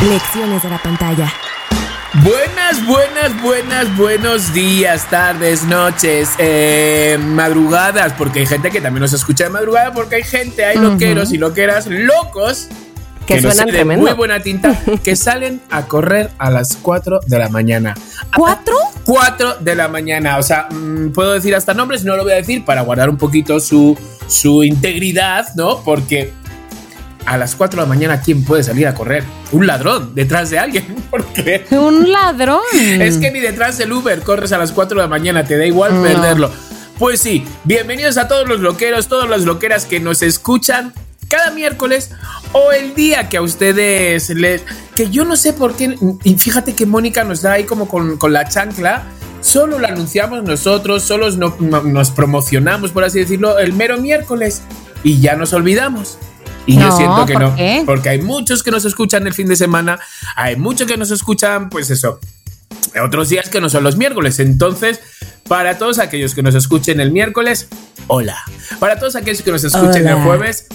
Lecciones de la pantalla. Buenas, buenas, buenas, buenos días, tardes, noches, eh, madrugadas, porque hay gente que también nos escucha de madrugada, porque hay gente, hay loqueros y loqueras locos Que no suenan de muy buena tinta, que salen a correr a las 4 de la mañana. ¿Cuatro? 4 de la mañana, o sea, mm, puedo decir hasta nombres, no lo voy a decir para guardar un poquito su, su integridad, ¿no? Porque a las 4 de la mañana, ¿quién puede salir a correr? Un ladrón detrás de alguien, porque... Un ladrón. Es que ni detrás del Uber corres a las 4 de la mañana, te da igual perderlo. Pues sí, bienvenidos a todos los loqueros, todas las loqueras que nos escuchan cada miércoles o el día que a ustedes les... Que yo no sé por qué, y fíjate que Mónica nos da ahí como con, con la chancla, solo lo anunciamos nosotros, solo no- no- nos promocionamos, por así decirlo, el mero miércoles y ya nos olvidamos. Y yo No, siento que ¿por no, qué? porque hay muchos que nos escuchan el fin de semana, hay muchos que nos escuchan, pues eso, otros días que no son los miércoles. Entonces, para todos aquellos que nos escuchen el miércoles, hola. Para todos aquellos que nos escuchen Hola. el jueves,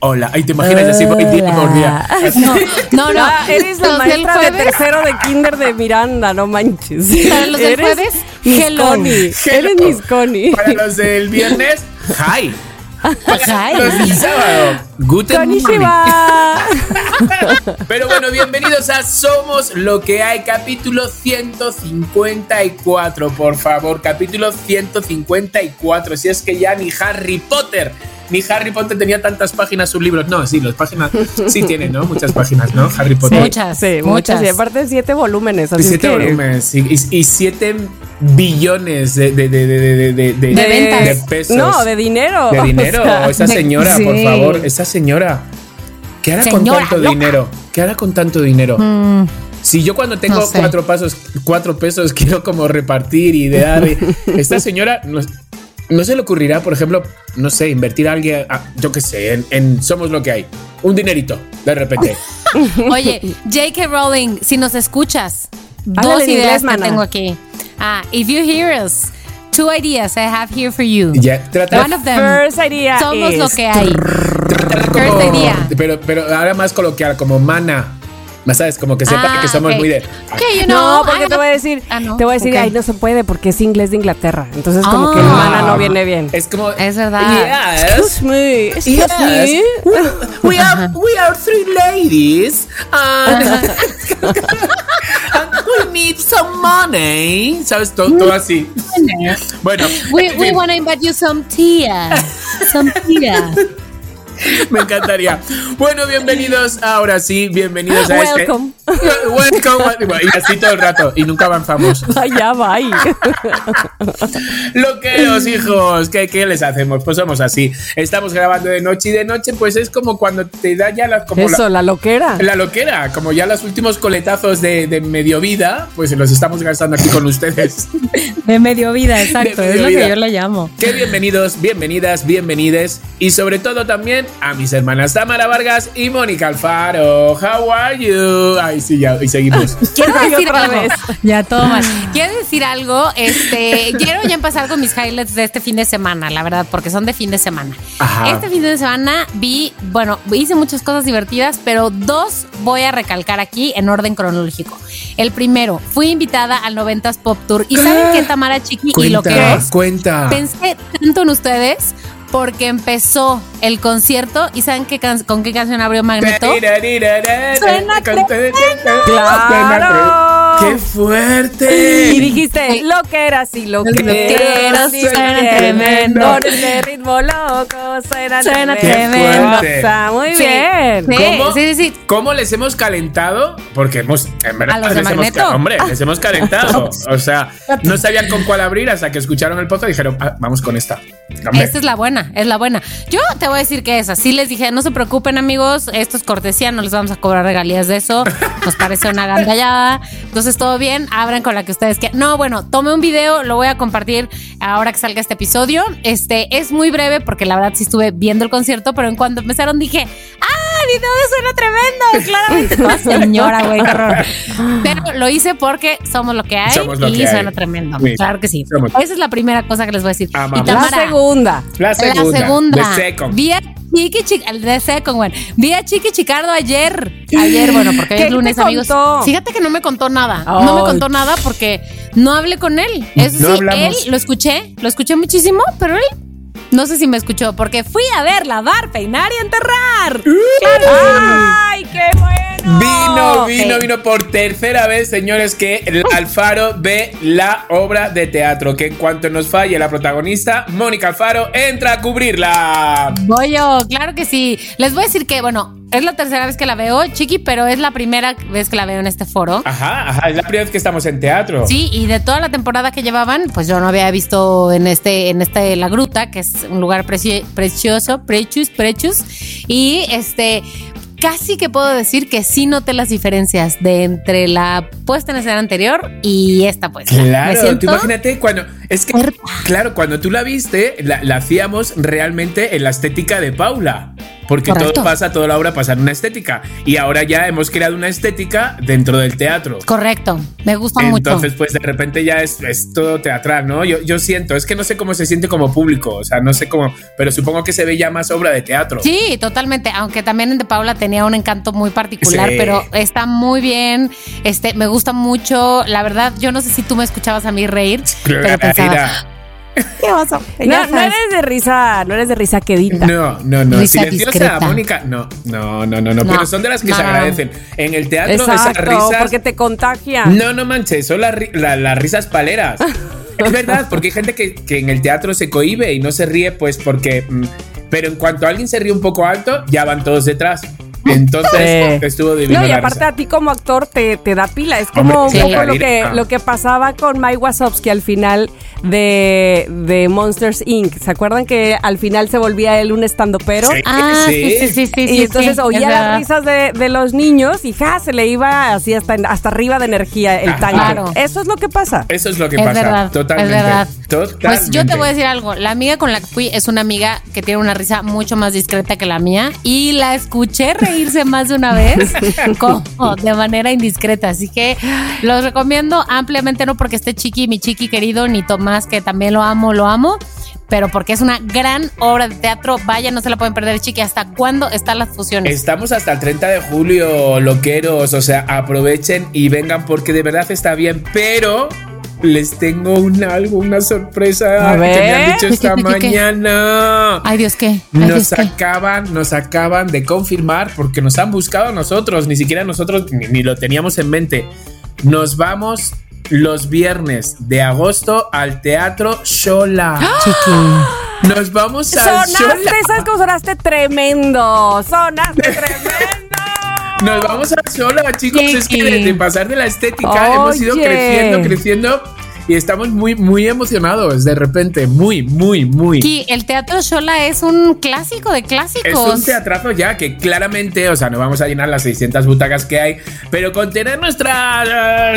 hola. Ay, te imaginas así por día por día. Así. No, no, no. Ah, eres la Los del maestra de tercero de kinder de Miranda, no manches. Para los del Eres jueves, hello. Eres Miss Connie. Para los del viernes, hi. Del sábado, guten. Pero bueno, bienvenidos a Somos lo que hay, capítulo 154, por favor, capítulo 154. Si es que ya ni Harry Potter, ni Harry Potter tenía tantas páginas sus libros. No, sí, las páginas sí tienen, ¿no? Muchas páginas, ¿no? Harry Potter. Muchas, Sí, muchas. Y aparte siete volúmenes. Así Siete que- volúmenes y, y- y siete billones de, de, de, de, de, de- de- De ventas. de pesos. No, de dinero. De O dinero, sea, esa de- señora, por sí. favor, esa señora. ¿Qué hará con Señora tanto loca. dinero? ¿Qué hará con tanto dinero? Mm, Si yo cuando tengo No sé. cuatro pasos, cuatro pesos quiero como repartir y de dar, esta señora no, se le ocurrirá, por ejemplo, no sé, invertir a alguien, a- yo qué sé, en, en somos lo que hay, un dinerito, de repente. Oye, J.K. Rowling, si nos escuchas, Háblale dos ideas inglés, que mana. tengo aquí. Ah, if you hear us, two ideas I have here for you. ya, trata, One of them. First idea Somos is- lo que hay. trátala first idea. pero, pero ahora más coloquial, como mana. Sabes, como que sepa Ah, que somos ok. muy de. Ok, you know, No, porque te voy a decir, Ah, no, te voy a decir, ok. ay, no se puede porque es inglés de Inglaterra. Entonces, como que Ah. el mana no viene bien. Es como. Es verdad. Yes. Excuse me, excuse Yes. me. We, are we are three ladies and, and we need some money. ¿Sabes? Todo, todo así. Bueno, We, we want to invite you some tea. Some tea. me encantaría. Bueno, bienvenidos. Ahora sí, bienvenidos a Welcome. este. Welcome. Y así todo el rato. Y nunca avanzamos. Ay, ya va. ahí. Loqueros, hijos, ¿qué, ¿qué les hacemos? Pues somos así. Estamos grabando de noche y de noche, pues es como cuando te da ya la, como Eso, la loquera. la, loquera, como ya los últimos coletazos de, de medio vida, pues los estamos gastando aquí con ustedes. De medio vida, exacto. Es lo vida. que yo le llamo. Qué bienvenidos, bienvenidas, bienvenides y sobre todo también a mis hermanas Tamara Vargas y Mónica Alfaro. How are you? Ay, sí, ya, y seguimos. Quiero decir algo. vez. Ya, todo mal. Quiero decir algo. Este, quiero ya empezar con mis highlights de este fin de semana, la verdad, porque son de fin de semana. Ajá. Este fin de semana vi, bueno, hice muchas cosas divertidas, pero dos voy a recalcar aquí en orden cronológico. El primero, fui invitada al 90s Pop Tour. ¿Y saben qué, Tamara Chiqui y lo que es? cuenta. Pensé tanto en ustedes porque empezó el concierto y ¿saben qué con qué canción abrió Magneto? Suena ¡Claro! ¡Qué fuerte! Y dijiste, lo que era así, lo que era suenan suena tremendo. ese ritmo loco, suena Suena tremendo. muy Sí. bien. Sí, ¿Cómo? sí, sí, sí. ¿Cómo les hemos calentado? Porque hemos, en verdad, les hemos, hombre, les hemos calentado. O sea, no sabían con cuál abrir hasta que escucharon el podcast y dijeron, "Ah, vamos con esta. Esta es la buena, es la buena. Yo te voy a decir que es así. Les dije, no se preocupen, amigos, esto es cortesía, no les vamos a cobrar regalías de eso. Nos parece una gandallada. Entonces, todo bien, abran con la que ustedes quieran. No, bueno, tomé un video, lo voy a compartir ahora que salga este episodio. Este es muy breve porque la verdad sí estuve viendo el concierto, pero en cuanto empezaron dije, ¡ah, el video suena tremendo! Claramente, toda señora, güey, qué horror. Pero lo hice porque somos lo que hay Somos lo y que hay. suena tremendo. Sí. Claro que sí. Somos- Esa es la primera cosa que les voy a decir. Amamos. Y La segunda. La segunda. la segunda. Vi a Chiqui Chic, el de Second One. Vi a Chiqui Chicardo ayer. Ayer, bueno, porque hoy ¿Qué es lunes, amigos. Fíjate que no me contó nada. No me contó nada porque no hablé con él. Eso No sí, hablamos. él lo escuché, lo escuché muchísimo, pero él no sé si me escuchó porque fui a ver, lavar, peinar y enterrar. ¡Ay, qué bueno! Vino, vino, vino por tercera vez, señores, que el Alfaro ve la obra de teatro. Que en cuanto nos falle la protagonista, Mónica Alfaro entra a cubrirla. Voy yo, claro que sí. Les voy a decir que, bueno, es la tercera vez que la veo, Chiqui, pero es la primera vez que la veo en este foro. Ajá, ajá, es la primera vez que estamos en teatro. Sí, y de toda la temporada que llevaban, pues yo no había visto en este, en este La Gruta, que es un lugar preci- precioso, precious, precious. Y este, casi que puedo decir que sí noté las diferencias de entre la puesta en escena anterior y esta pues. Me Claro, tú imagínate cuando. Es que, claro, cuando tú la viste, la, la hacíamos realmente en la estética de Paula. Porque Correcto. todo pasa, toda la obra pasa en una estética. Y ahora ya hemos creado una estética dentro del teatro. Correcto, me gusta Entonces, mucho. pues de repente ya es, es todo teatral, ¿no? Yo, yo siento, es que no sé cómo se siente como público, o sea, no sé cómo, pero supongo que se ve ya más obra de teatro. Sí, totalmente. Aunque también en De Paula tenía un encanto muy particular, Sí. pero está muy bien. Este, me gusta mucho. La verdad, yo no sé si tú me escuchabas a mí reír, pero pensaba, ¿qué pasa? No, no eres de risa, no eres de risa quedita. No, no, no. Risa Silenciosa, discreta. Mónica. No, no, no, no, no, Pero son de las que no, se agradecen. En el teatro, esas Exacto, risas. porque te contagia. No, no manches, son las, ri- la- las risas paleras. es verdad, porque hay gente que, que en el teatro se cohíbe y no se ríe, pues porque. mm, pero en cuanto alguien se ríe un poco alto, ya van todos detrás. Entonces Sí. estuvo divino. No, y aparte a ti como actor te, te da pila. Es como Hombre, un sí. poco lo que, Ah. lo que pasaba con Mike Wazowski al final de, de Monsters Inc. ¿Se acuerdan que al final se volvía él un estando pero? Sí. Ah, sí, sí, sí, sí. y sí, entonces sí, oía las risas de, de los niños y ja, se le iba así hasta, hasta arriba de energía el Ajá. tanque. Claro. Eso es lo que pasa. Eso es lo que Es pasa. verdad, Totalmente. es verdad. Totalmente. Pues yo te voy a decir algo. La amiga con la que fui es una amiga que tiene una risa mucho más discreta que la mía y la escuché reírse más de una vez como de manera indiscreta. Así que los recomiendo ampliamente, no porque esté Chiqui, mi Chiqui querido, ni Tomás, que también lo amo, lo amo, pero porque es una gran obra de teatro. Vaya, no se la pueden perder, Chiqui. ¿Hasta cuándo están las fusiones? Estamos hasta el 30 de julio, loqueros. O sea, aprovechen y vengan porque de verdad está bien. Pero les tengo un algo, una sorpresa A que me han dicho ¿Qué, esta qué, qué, qué? mañana. Ay, Dios, ¿qué? Ay, Dios, Nos ¿qué? acaban, nos acaban de confirmar porque nos han buscado a nosotros, ni siquiera nosotros ni, ni lo teníamos en mente. Nos vamos los viernes de agosto al Teatro Shola. Chiqui. Nos vamos al Sonaste, Shola. ¿sabes cómo sonaste? Tremendo. Sonaste tremendo. Nos vamos a Shola, chicos. Es que de, pasar de la estética hemos ido creciendo, creciendo y estamos muy, muy emocionados de repente. Muy, muy, muy. Chiqui, el Teatro Shola es un clásico de clásicos. Es un teatrazo ya que claramente, o sea, no vamos a llenar las 600 butacas que hay, pero con tener nuestras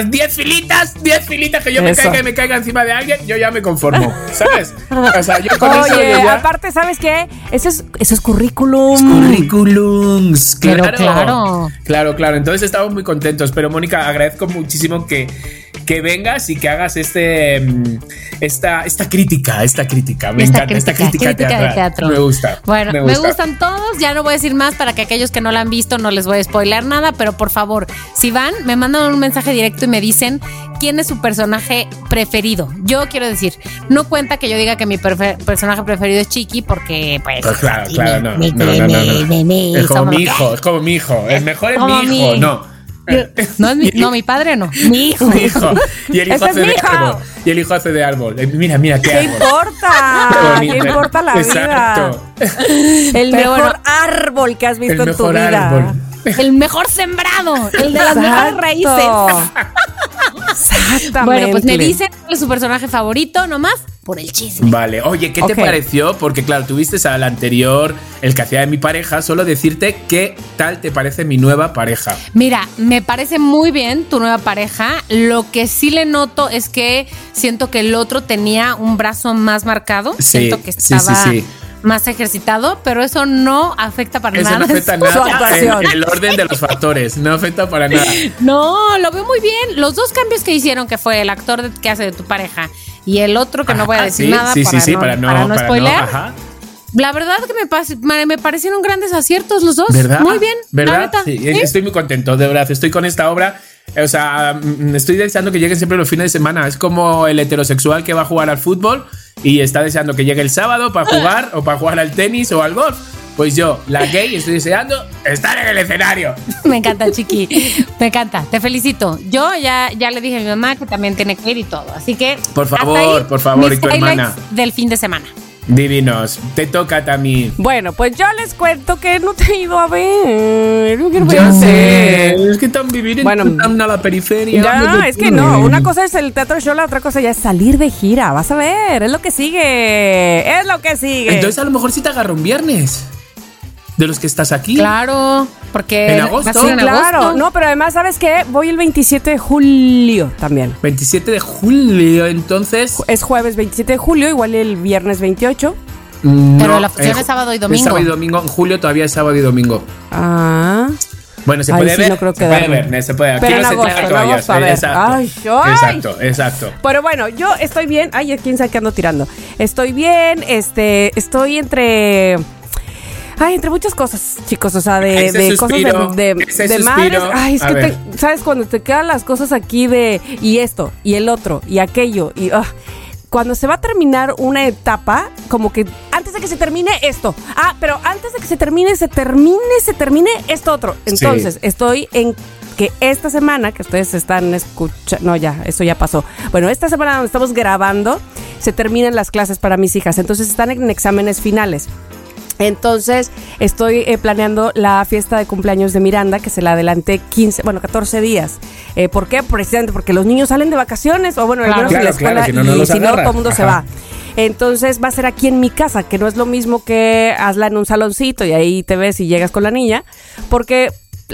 eh, 10 filitas, 10 filitas que yo me Eso. caiga y me caiga encima de alguien, yo ya me conformo, ¿sabes? O sea, yo con eso Oye, yo ya... aparte, ¿sabes qué? Eso es, eso es currículum. Currículums, Pero claro. claro. Claro, claro. Entonces estamos muy contentos. Pero Mónica, agradezco muchísimo que, que vengas y que hagas este mm, esta, esta crítica, esta crítica. Me Esta encanta, esta crítica, de teatro. Me gusta. Bueno, me, gusta. gustan todos, ya no voy a decir más para que aquellos que no la han visto no les voy a spoiler nada, pero por favor, si van, me mandan un mensaje directo y me dicen quién es su personaje preferido. Yo quiero decir, no cuenta que yo diga que mi personaje preferido es Chiqui porque pues... Pues claro, claro, no. no, no, no, Es como mi hijo, es como mi hijo. El mejor es mi hijo, no. No, es mi, no, mi padre no, mi hijo. Mi hijo. Y el hijo hace de árbol. Y el hijo hace de árbol. Eh, Mira, mira qué ¿Qué árbol. importa? Qué ¿Qué importa la vida? Exacto. El Pero mejor bueno. árbol que has visto El en tu mejor vida. árbol. El mejor sembrado, el de las mejores raíces. Exactamente. Bueno, pues me dice cuál es su personaje favorito, nomás por el chisme. Vale, oye, ¿qué te pareció? Porque claro, tuviste al anterior, el que hacía de mi pareja, solo decirte qué tal te parece mi nueva pareja. Mira, me parece muy bien tu nueva pareja. Lo que sí le noto es que siento que el otro tenía un brazo más marcado. Sí, siento que sí, sí, estaba sí. Más ejercitado, pero eso no afecta para Eso nada. no afecta nada en el orden de los factores, no afecta para nada. No, lo veo muy bien. Los dos cambios que hicieron, que fue el actor que hace de tu pareja y el otro que no voy a Ah, decir sí, nada sí, para, sí, sí, no, para no, para no para ajá. La verdad que me, me parecieron grandes aciertos los dos. ¿Verdad? Muy bien. la ¿Verdad? neta. Estoy muy contento, de verdad. Estoy con esta obra. O sea, mm, estoy deseando que lleguen siempre los fines de semana. Es como el heterosexual que va a jugar al fútbol y está deseando que llegue el sábado para jugar o para jugar al tenis o al golf. Pues yo, la gay, estoy deseando estar en el escenario. Me encanta, Chiqui. Me encanta. Te felicito. Yo ya, ya le dije a mi mamá que también tiene que ir y todo. Así que. Por favor, por favor, mis y tu hermana. Del fin de semana. Divinos. Te toca también. Bueno, pues yo les cuento que no te he ido a ver. Yo sé. Es que tan vivir en Bueno, tan a la periferia. Ya, es que no. Una cosa es el teatro show, la otra cosa ya es salir de gira. Vas a ver, es lo que sigue. Es lo que sigue. Entonces a lo mejor sí te agarro un viernes. De los que estás aquí. Claro, porque. En agosto. ser en claro, agosto. no, pero además, ¿sabes qué? Voy el 27 de julio también. 27 de julio, entonces. Es jueves 27 de julio, igual el viernes 28. Pero la función es sábado y domingo. Es sábado y domingo. En julio todavía es sábado y domingo. Ah. Bueno, se Ay, puede sí, ver. no creo se puede ver, se puede. Aquí Pero no en se agosto, en agosto, a ver. Exacto. Ay, ay. exacto, exacto. Pero bueno, yo estoy bien. Ay, quién sabe qué ando tirando. Estoy bien, este, estoy entre. Ay, entre muchas cosas, chicos, o sea, de, Ese de suspiro, cosas de, de, ese de suspiro. madres. Ay, es A que, te- ¿sabes? Cuando te quedan las cosas aquí de, y esto, y el otro, y aquello, y ah, cuando se va a terminar una etapa, como que antes de que se termine esto, ah, pero antes de que se termine, se termine, se termine esto otro. Entonces, estoy en que esta semana, que ustedes están escuchando, no, ya, eso ya pasó. Bueno, esta semana donde estamos grabando, se terminan las clases para mis hijas, entonces están en exámenes finales. Entonces estoy eh, planeando la fiesta de cumpleaños de Miranda, que se la adelanté 15, bueno, 14 días. Eh, ¿Por qué? Precisamente porque los niños salen de vacaciones, o bueno, al Claro. menos en la claro, escuela, si no, no y si no, todo el mundo se va. Entonces va a ser aquí en mi casa, que no es lo mismo que hazla en un saloncito y ahí te ves y llegas con la niña, porque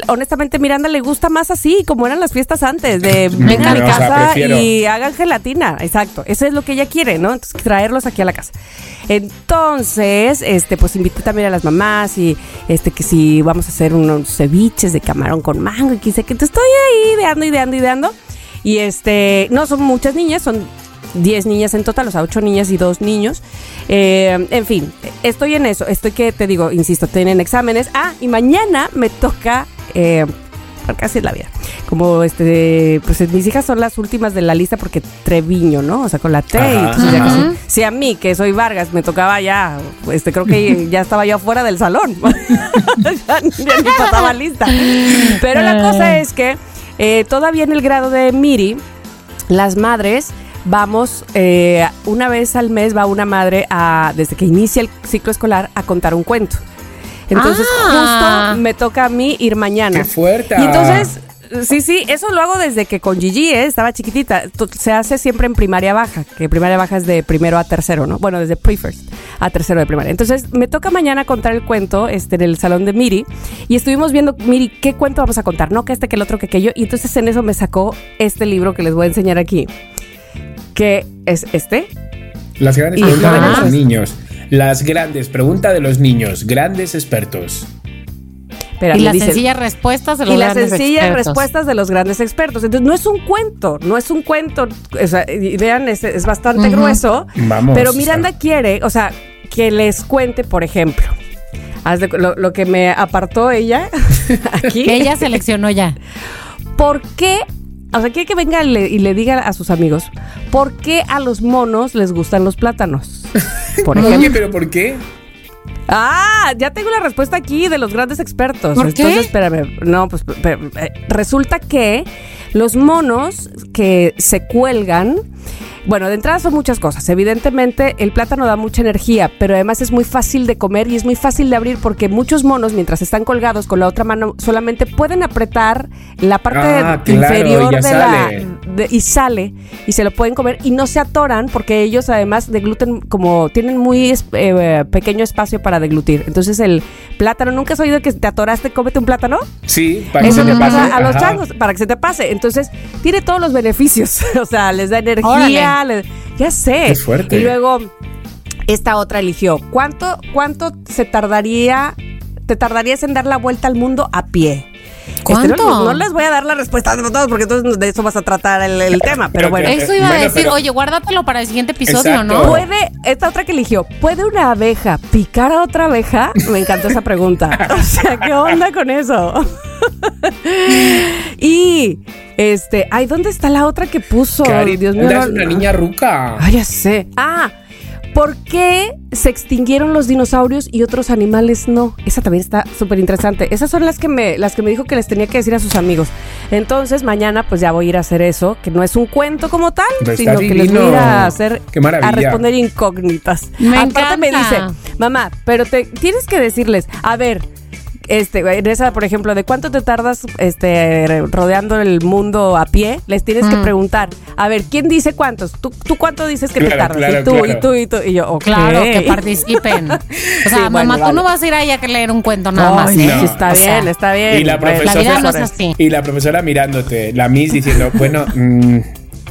honestamente Miranda le gusta más así, como eran las fiestas antes, de vengan a mi O sea, casa y hagan gelatina, exacto, eso es lo que ella quiere, ¿no? Entonces traerlos aquí a la casa. Entonces, este, pues invité también a las mamás y este que si vamos a hacer unos ceviches de camarón con mango y quise que te estoy ahí ideando, ideando, ideando. Y este, no son muchas niñas, son 10 niñas en total, o sea, 8 niñas y 2 niños. Eh, en fin, estoy en eso. Estoy que te digo, insisto, tienen exámenes. Ah, y mañana me toca. Eh, porque así es la vida. Como este, pues mis hijas son las últimas de la lista porque Treviño, ¿no? O sea, con la T. y Ajá, entonces ya ajá. casi- si a mí, que soy Vargas, me tocaba ya, este, creo que ya estaba yo afuera del salón. ya, ya ni pasaba lista. Pero la cosa es que eh, todavía en el grado de Miri, las madres vamos eh, una vez al mes va una madre a desde que inicia el ciclo escolar a contar un cuento. Entonces Ah. justo me toca a mí ir mañana. ¡Qué fuerte! Y entonces Sí, sí, eso lo hago desde que con Gigi ¿eh? estaba chiquitita. Se hace siempre en primaria baja, que primaria baja es de primero a tercero, ¿no? Bueno, desde pre-first a tercero de primaria. Entonces, me toca mañana contar el cuento este, en el salón de Miri y estuvimos viendo, Miri, ¿qué cuento vamos a contar? No, que este, que el otro, que aquello. Y entonces en eso me sacó este libro que les voy a enseñar aquí, que es este. Las grandes preguntas de los niños. Las grandes preguntas de los niños. Grandes expertos. Espera, y las dice- sencillas respuestas de los y las grandes sencillas expertos. respuestas de los grandes expertos. Entonces, no es un cuento, no es un cuento. O sea, y vean, es, es bastante grueso. Vamos. Pero Miranda quiere, o sea, que les cuente, por ejemplo, haz de- lo, lo que me apartó ella aquí. Que ella seleccionó ya. ¿Por qué? O sea, quiere que venga y le, y le diga a sus amigos, ¿por qué a los monos les gustan los plátanos? Por Oye, ejemplo. pero ¿por qué? Ah, ya tengo la respuesta aquí de los grandes expertos. ¿Por qué? Entonces, espérame. No, pues pero, eh, resulta que los monos que se cuelgan Bueno, de entrada son muchas cosas. Evidentemente, el plátano da mucha energía, pero además es muy fácil de comer y es muy fácil de abrir porque muchos monos, mientras están colgados con la otra mano, solamente pueden apretar la parte Ah, inferior de sale. la. de- y sale y se lo pueden comer y no se atoran porque ellos, además de gluten, como tienen muy eh, pequeño espacio para deglutir. Entonces, el plátano, ¿nunca has oído que te atoraste? Cómete un plátano. Sí, para que Eso se le te pasa pase. a los changos, para que se te pase. Entonces, tiene todos los beneficios. o sea, les da energía, les- ya sé. Qué fuerte. Y luego, esta otra eligió. ¿Cuánto, cuánto se tardaría, te tardarías en dar la vuelta al mundo a pie? ¿Cuánto? Este, no, no les voy a dar la respuesta de todos porque entonces de eso vas a tratar el, el tema. Pero Ok, bueno. Eso iba a decir, pero- oye, guárdatelo para el siguiente episodio, Exacto. ¿no? ¿Puede, esta otra que eligió, ¿puede una abeja picar a otra abeja? Me encantó esa pregunta. O sea, ¿qué onda con eso? y, este, ay, ¿dónde está la otra que puso? Cari, Dios mío. eres no- una niña ruca. Ay, ya sé. Ah, ¿por qué se extinguieron los dinosaurios y otros animales no? Esa también está súper interesante. Esas son las que me, las que me dijo que les tenía que decir a sus amigos. Entonces, mañana pues ya voy a ir a hacer eso, que no es un cuento como tal, Pero sino que les voy a ir a hacer a responder incógnitas. Me Aparte me dice, mamá, pero te tienes que decirles, a ver, este, en esa, por ejemplo, de cuánto te tardas este, rodeando el mundo a pie, les tienes que preguntar, a ver, ¿quién dice cuántos? ¿Tú, tú cuánto dices que te tardas? claro, y tú, claro. y tú, y tú, y yo, ok. Claro, que participen. O sea, Sí, mamá, bueno, tú vale. no vas a ir ahí a leer un cuento nada más. ¿eh? no. está O sea, bien, está bien. Y la profesora, vida no es así. y la profesora mirándote, la Miss diciendo, bueno, mm,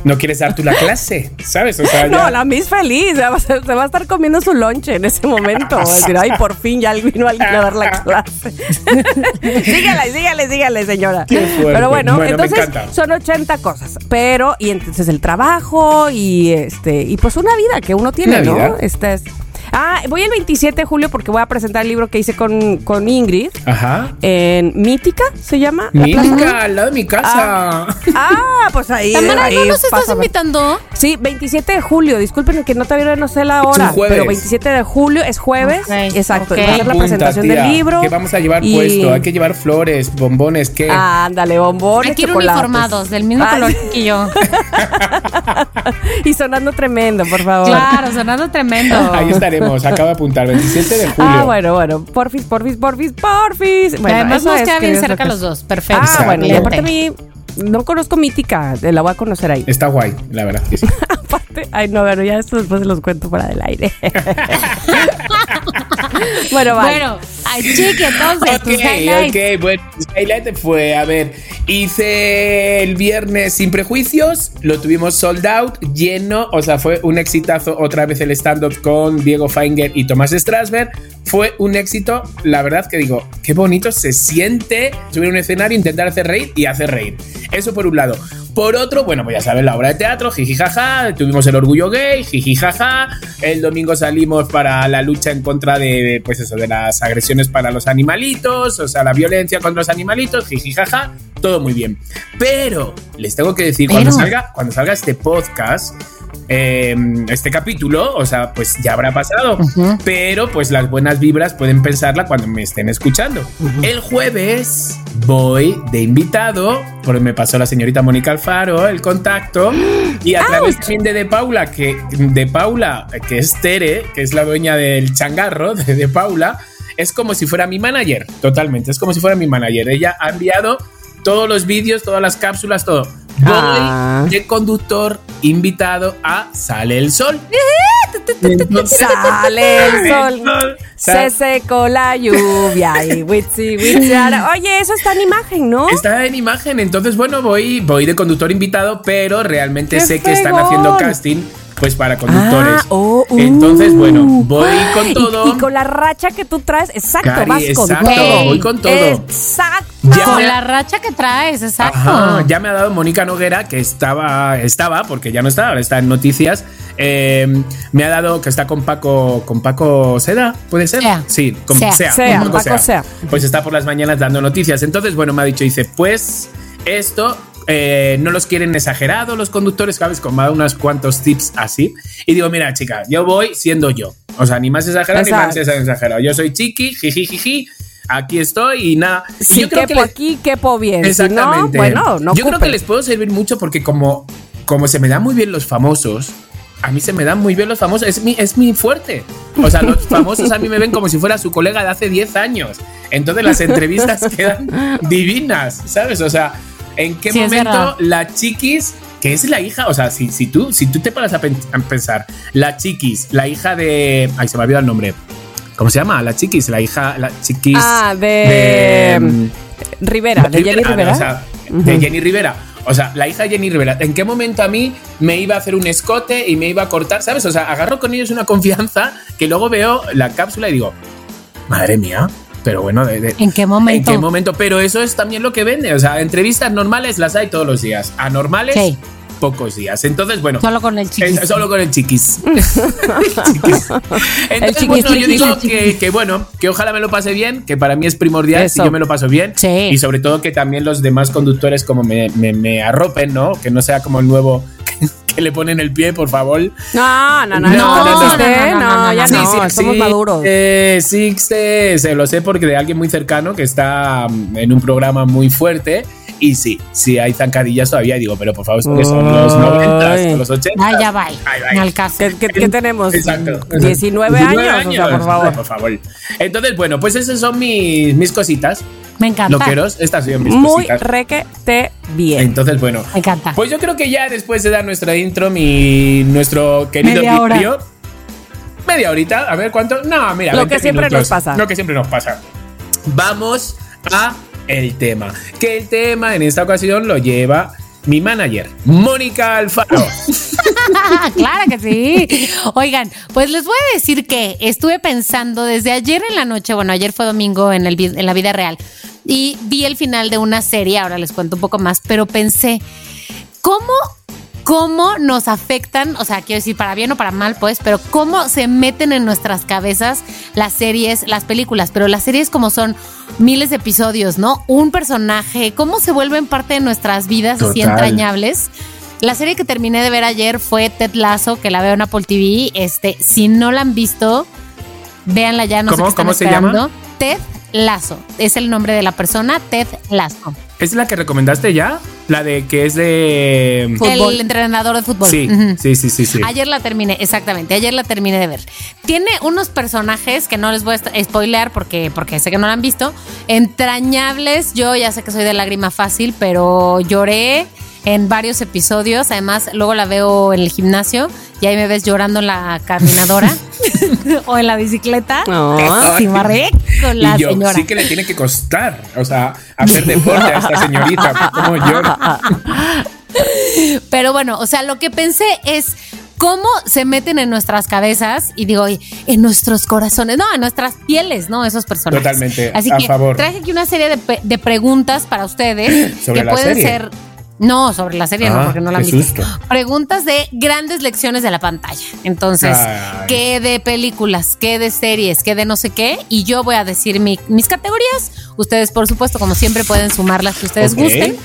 ¿no quieres dar tú la clase? ¿Sabes? O sea, No, la Miss feliz, se va, a, se va a estar comiendo su lonche en ese momento. Decir, ay, por fin ya vino alguien a dar la clase. sígale, sígale, sígale, señora. Pero bueno, entonces son 80 cosas. Pero, y entonces el trabajo y este, y pues una vida que uno tiene, Una ¿no? Esta es. Ah, voy el 27 de julio porque voy a presentar el libro que hice con, con Ingrid Ajá. en Mítica, se llama. Mítica, al lado de mi casa. Ah, pues ahí. Tamara, ¿no ahí nos estás invitando? Sí, 27 de julio. Disculpen que no todavía no sé la hora. jueves. Pero 27 de julio es jueves. Ok, Exacto. ok. y Va a ser la presentación tía, del libro. ¿Qué vamos a llevar y- puesto? Hay que llevar flores, bombones, ¿qué? Ándale, bombones, Hay que ir uniformados, del mismo Ay, color que yo. y sonando tremendo, por favor. Claro, sonando tremendo. Ahí estaremos, acabo de apuntar, 27 de julio. Ah, bueno, bueno. Porfis, porfis, porfis, porfis. Bueno, además nos queda bien cerca los dos. Perfecto. Ah, bueno, y aparte a mí no conozco Mítica. La voy a conocer ahí. Está guay, la verdad que sí. Aparte, ay no, bueno, ya esto después se los cuento fuera del aire. bueno, vale. Bueno, ay, chique, entonces, Ok, highlights. ok, bueno, el highlight fue, a ver, hice el viernes sin prejuicios, lo tuvimos sold out, lleno, o sea, fue un exitazo otra vez el stand-up con Diego Feinger y Tomás Strasberg, fue un éxito, la verdad que digo, qué bonito se siente subir a un escenario, intentar hacer reír y hacer reír. Eso por un lado. Por otro, bueno, pues ya saben, la obra de teatro, jijijaja, tuvimos el orgullo gay, jijijaja, el domingo salimos para la lucha en contra de, pues eso, de las agresiones para los animalitos, o sea, la violencia contra los animalitos, jijijaja, todo muy bien. Pero, les tengo que decir, cuando salga, cuando salga este podcast, eh, este capítulo, o sea, pues ya habrá pasado, pero pues las buenas vibras pueden pensarla cuando me estén escuchando. El jueves voy de invitado, porque me pasó la señorita Mónica Alfaro el contacto, y a través también de De Paula, que de Paula, que es Tere, que es la dueña del changarro de De Paula, es como si fuera mi manager, totalmente, es como si fuera mi manager. Ella ha enviado todos los vídeos, todas las cápsulas, todo. Voy Ah. de conductor invitado a Sale el Sol. Entonces- Sale el sol. Se secó la lluvia y witsi, witsi. Oye, eso está en imagen, ¿no? Está en imagen, entonces bueno, voy, voy de conductor invitado, pero realmente ¡Qué sé que están haciendo casting pues para conductores. Ah, oh, uh. Entonces, bueno, voy con todo. Y, con la racha que tú traes, exacto, Cari, vas con exacto, todo. voy con todo. Exacto. Ya Con me- la racha que traes, exacto. Ajá, ya me ha dado Mónica Noguera, que estaba, estaba, porque ya no está, ahora está en noticias. eh, me ha dado que está con Paco, con Paco Seda, ¿puede ser? Sea. Sí, con Sea. Sea, Sea, con Paco Sea. Pues está por las mañanas dando noticias. Entonces, bueno, me ha dicho, dice, pues esto eh, no los quieren exagerados los conductores, ¿sabes? Ha dado unos cuantos tips así. Y digo, mira, chica, yo voy siendo yo. O sea, ni más exagerado ni más Exacto. exagerado. Yo soy chiqui, jiji, jiji. Aquí estoy y nada. Si yo creo que quepo le- aquí, quepo bien. Si Exactamente. no, bueno, no Yo creo que les puedo servir mucho porque como, como se me dan muy bien los famosos, a mí se me dan muy bien los famosos, es mi, es mi fuerte. O sea, los famosos a mí me ven como si fuera su colega de hace 10 años. Entonces las entrevistas quedan divinas, ¿sabes? O sea, ¿en qué Sí, momento la chiquis, que es la hija, o sea, si, si, tú, si tú te paras a, pen- a pensar, la chiquis, la hija de... Ay, se me ha olvidado el nombre. ¿Cómo se llama? La chiquis, la hija, la chiquis... Ah, de, de, mm, Rivera, de Jenny ah, Rivera. o sea, de Jenny Rivera. O sea, la hija de Jenny Rivera. ¿En qué momento a mí me iba a hacer un escote y me iba a cortar? ¿Sabes? O sea, agarro con ellos una confianza que luego veo la cápsula y digo, madre mía. Pero bueno, de, de- ¿En qué momento? ¿En qué momento? Pero eso es también lo que vende. O sea, entrevistas normales las hay todos los días. Anormales, Sí. pocos días. Entonces, bueno. Solo con el chiquis. Es- solo con el chiquis. Chiquis. Entonces, chiquis, bueno, yo digo que, que bueno, que ojalá me lo pase bien, que para mí es primordial Eso. si yo me lo paso bien. Sí. Y sobre todo que también los demás conductores como me, me, me arropen, ¿no? Que no sea como el nuevo que le ponen el pie, por favor. No, no, no, No, no, ya no. no, somos maduros. Eh, Sixte, se lo sé porque de alguien muy cercano que está mm, en un programa muy fuerte. Y sí, sí hay zancadillas todavía. Digo, pero por favor, esto que son los Ay. 90, los 80. Ay, ya va. Al caso. ¿Qué, qué- qué tenemos? Exacto. 19 años, o sea, por favor. Por favor. Entonces, bueno, pues esas son mis, mis cositas. Me encanta. Loqueros, estas son mis Muy cositas. requete bien. Entonces, bueno. Me encanta. Pues yo creo que ya después de dar nuestra intro, mi nuestro querido diario, media horita, a ver cuánto. No, mira, Lo 20 que siempre minutos. nos pasa. Lo que siempre nos pasa. Vamos a el tema. Que el tema en esta ocasión lo lleva mi manager, Mónica Alfaro. claro que sí. Oigan, pues les voy a decir que estuve pensando desde ayer en la noche, bueno, ayer fue domingo en, el, en la vida real, y vi el final de una serie, ahora les cuento un poco más, pero pensé, ¿cómo, cómo nos afectan, o sea, quiero decir, para bien o para mal, pues, pero cómo se meten en nuestras cabezas las series, las películas, pero las series como son miles de episodios, ¿no? Un personaje, cómo se vuelven parte de nuestras vidas así Total. entrañables. La serie que terminé de ver ayer fue Ted Lasso, que la veo en Apple TV. Este, si no la han visto, véanla ya, no sé ¿Cómo? qué están ¿Cómo se llama? Ted Lasso, es el nombre de la persona, Ted Lasso. ¿Es la que recomendaste ya? La de que es de. Fútbol. El entrenador de fútbol. Sí, sí, sí, sí, sí. Ayer la terminé, exactamente, ayer la terminé de ver. Tiene unos personajes que no les voy a spoilear porque, porque sé que no la han visto, entrañables. Yo ya sé que soy de lágrima fácil, pero lloré en varios episodios. Además, luego la veo en el gimnasio y ahí me ves llorando en la caminadora o en la bicicleta. No. Sí, marré con la y yo, señora. sí que le tiene que costar, o sea, hacer deporte a esta señorita. ¿Cómo llora? Pero bueno, o sea, lo que pensé es cómo se meten en nuestras cabezas y digo, en nuestros corazones, no, en nuestras pieles, ¿no? Esos personajes. Totalmente, Así a que favor. traje aquí una serie de, de preguntas para ustedes ¿Sobre que pueden serie? ser. No, sobre la serie no, Ah, porque no la han visto. Preguntas de grandes lecciones de la pantalla. Entonces, Ay. ¿qué de películas? ¿Qué de series? ¿Qué de no sé qué? Y yo voy a decir mi- mis categorías. Ustedes, por supuesto, como siempre, pueden sumar las que ustedes gusten.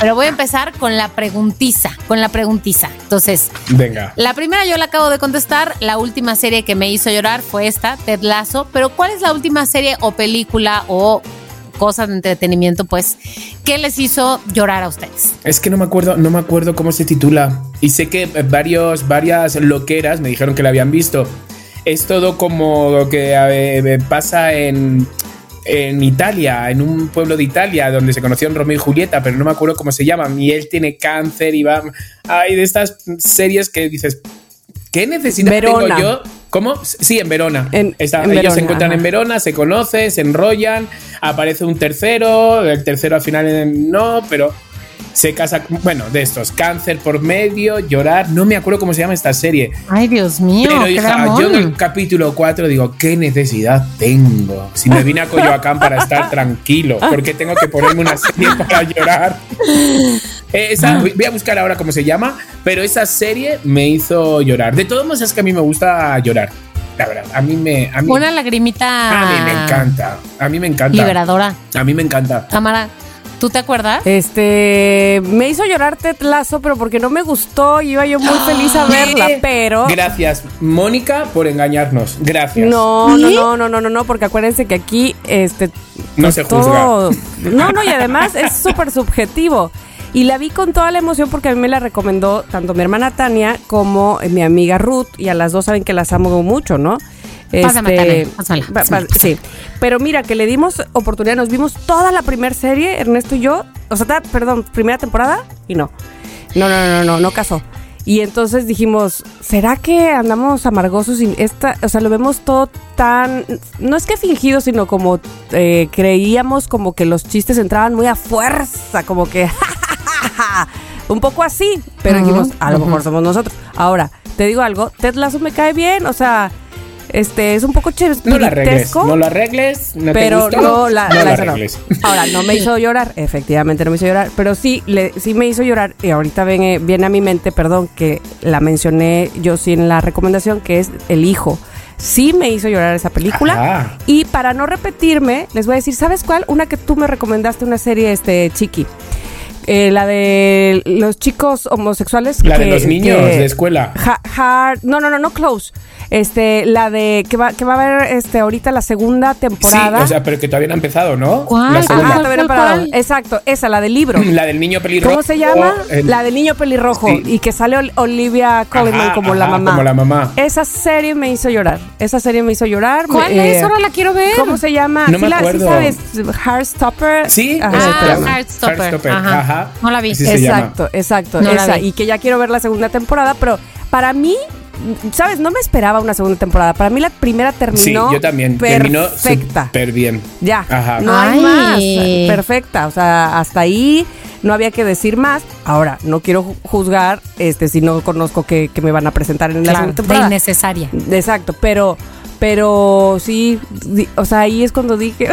Pero voy a empezar con la preguntiza, con la preguntiza. Entonces, Venga. la primera yo la acabo de contestar. La última serie que me hizo llorar fue esta, Ted Lasso. Pero ¿cuál es la última serie o película o cosa de entretenimiento, pues, que les hizo llorar a ustedes? Es que no me acuerdo, no me acuerdo cómo se titula. Y sé que varios, varias loqueras me dijeron que la habían visto. Es todo como lo que eh, pasa en, en Italia, en un pueblo de Italia, donde se conocieron Romeo y Julieta, pero no me acuerdo cómo se llaman. Y él tiene cáncer y va. Hay de estas series que dices. ¿Qué necesidad Verona. tengo yo? ¿Cómo? Sí, en Verona. En- Está- en ellos Verona, se encuentran ajá. en Verona, se conocen, se enrollan, aparece un tercero, el tercero al final no, pero se casa, bueno, de estos, cáncer por medio, llorar, no me acuerdo cómo se llama esta serie, Ay, Dios mío, pero hija, yo en el capítulo 4 digo, ¿qué necesidad tengo? Si me vine a Coyoacán para estar tranquilo, ¿por qué tengo que ponerme una serie para llorar? Eh, Esa, voy a buscar ahora cómo se llama, pero esa serie me hizo llorar. De todos modos es que a mí me gusta llorar, la verdad. A mí me, a mí, Una lagrimita. a mí me encanta, a mí me encanta. Liberadora. A mí me encanta. Cámara, ¿tú te acuerdas? Este, me hizo llorar Ted Lasso, pero porque no me gustó, iba yo muy feliz a verla, pero Gracias, Mónica, por engañarnos. Gracias. no, no, no, no, no, no, no, porque acuérdense que aquí, este, No se juzga. todo, no, no, y además es súper subjetivo. Y la vi con toda la emoción porque a mí me la recomendó tanto mi hermana Tania como mi amiga Ruth. Y a las dos saben que las amo mucho, ¿no? Pásame, Este, va- va- sí. Pero mira, que le dimos oportunidad, nos vimos toda la primera serie, Ernesto y yo. O sea, ta- perdón, primera temporada y no. No, no, no, no, no casó. Y entonces dijimos, ¿será que andamos amargosos? Y esta, o sea, lo vemos todo tan, no es que fingido, sino como eh, creíamos como que los chistes entraban muy a fuerza, como que un poco así. Pero dijimos, a lo mejor somos nosotros. Ahora, te digo algo, Ted Lasso me cae bien, o sea, este es un poco No la arregles, no lo arregles, no te pero gustó, no la, no la- arregles. Ahora, no me hizo llorar, efectivamente no me hizo llorar, pero sí, le, sí me hizo llorar y ahorita viene, viene a mi mente, perdón, que la mencioné yo sí en la recomendación, que es El Hijo. Sí me hizo llorar esa película. Ajá. Y para no repetirme, les voy a decir, ¿sabes cuál? Una que tú me recomendaste, una serie, este, Chiqui. Eh, la de los chicos homosexuales. La de los niños que- de escuela. Ha- Hard- no, no, no, no close. Este, la de que va, que va a haber este ahorita la segunda temporada. Sí, o sea, pero que todavía no ha empezado, ¿no? ¿Cuál? La Ah, segunda. todavía no he ¿Cuál, parado. cuál? Exacto, esa, la del libro. La del niño pelirrojo. ¿Cómo se llama? el- La del niño pelirrojo. Sí. Y que sale Ol- Olivia Colman Ajá, como la ajá, mamá. Como la mamá. Esa serie me hizo llorar. Esa serie me hizo llorar. ¿Cuál Me- es? Ahora la quiero ver. ¿Cómo se llama? No Sí me la- sí sabes, Heartstopper. Sí, Ajá, Ah. Heartstopper. Heartstopper, Ajá. ajá. No la vi. Así exacto, exacto. No la esa. vi. Y que ya quiero ver la segunda temporada, pero para mí, ¿sabes? No me esperaba una segunda temporada. Para mí la primera Sí, terminó yo también. perfecta. Terminó súper bien. Ya, Ajá. no hay Ay. más. Perfecta, o sea, hasta ahí no había que decir más. Ahora, no quiero ju- juzgar este si no conozco que, que me van a presentar en la Claro, segunda de innecesaria. Exacto, pero pero sí, o sea, ahí es cuando dije,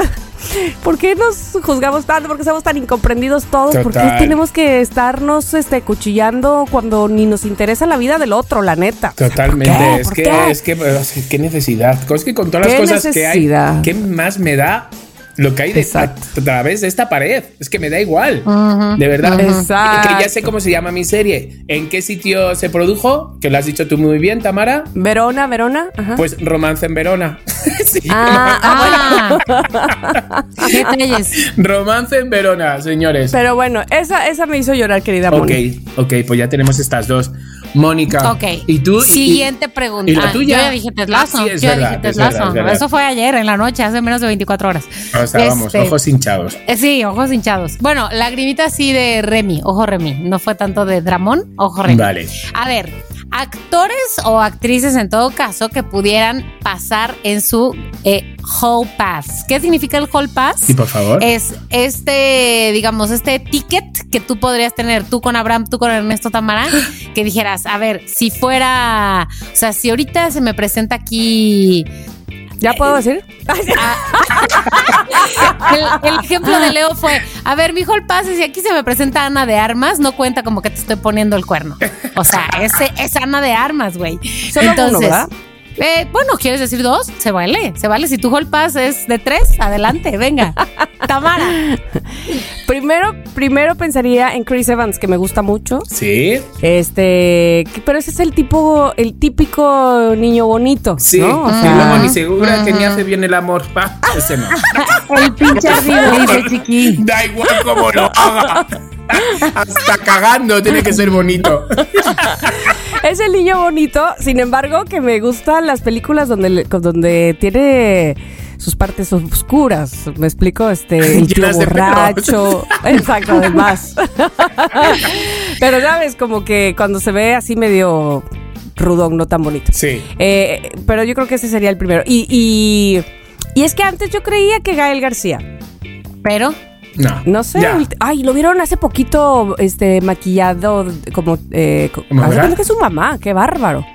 ¿por qué nos juzgamos tanto? ¿Por qué somos tan incomprendidos todos? ¿Por qué Total. tenemos que estarnos este cuchillando cuando ni nos interesa la vida del otro, la neta? Totalmente. Es ¿Por que, es que, es que, qué necesidad. Es que con todas las ¿Qué cosas que hay? ¿qué más me da lo que hay de, Exacto. a través de esta pared? Es que me da igual. De verdad. Exacto. Que ya sé cómo se llama mi serie. ¿En qué sitio se produjo? Que lo has dicho tú muy bien, Tamara. Verona, Verona, ajá. Pues Romance en Verona. Sí. Ah, ah. Romance en Verona, señores. Pero bueno, esa, esa me hizo llorar, querida Ok, Moni. ok, pues ya tenemos estas dos. Mónica. Ok. ¿Y tú? Y- Siguiente pregunta. ¿Y la Ah, tuya? Yo ya dije Teslazo. Ah, sí, yo verdad, dije es Teslazo. verdad, es. Eso fue ayer en la noche, hace menos de 24 horas. O sea, vamos, Este, ojos hinchados. eh, Sí, ojos hinchados. Bueno, lagrimita así de Remy, ojo Remy. No fue tanto de Dramón, ojo Remy. Vale. A ver, actores o actrices en todo caso que pudieran pasar en su eh, Hall Pass. ¿Qué significa el Hall Pass? Sí, por favor. Es este, digamos, este ticket que tú podrías tener tú con Abraham, tú con Ernesto Tamara, que dijeras, a ver, si fuera, o sea, si ahorita se me presenta aquí ¿Ya puedo decir? el, el ejemplo de Leo fue, a ver, mi hall pass, si aquí se me presenta Ana de Armas, no cuenta como que te estoy poniendo el cuerno. O sea, ese es Ana de Armas, güey. Uno, ¿verdad? Eh, bueno, ¿quieres decir dos? Se vale, se vale. Si tu hall pass es de tres, adelante, venga. Tamara. Primero, primero pensaría en Chris Evans, que me gusta mucho. Sí. Este, que- pero ese es el tipo, el típico niño bonito. Sí, ¿no? O y sea, luego ni segura que ni hace bien el amor. Ah, ese no. El pinche dice Chiqui. Da igual cómo lo haga. Hasta cagando tiene que ser bonito. es el niño bonito, sin embargo, que me gustan las películas donde, donde tiene sus partes oscuras. ¿Me explico? Este, el tío borracho. Exacto, además. pero sabes, como que cuando se ve así medio rudón, no tan bonito. Sí. Eh, pero yo creo que ese sería el primero. Y, y, y es que antes yo creía que Gael García. Pero, No. No sé. Ya. Ay, lo vieron hace poquito este maquillado como. Eh, que es su mamá. Qué bárbaro.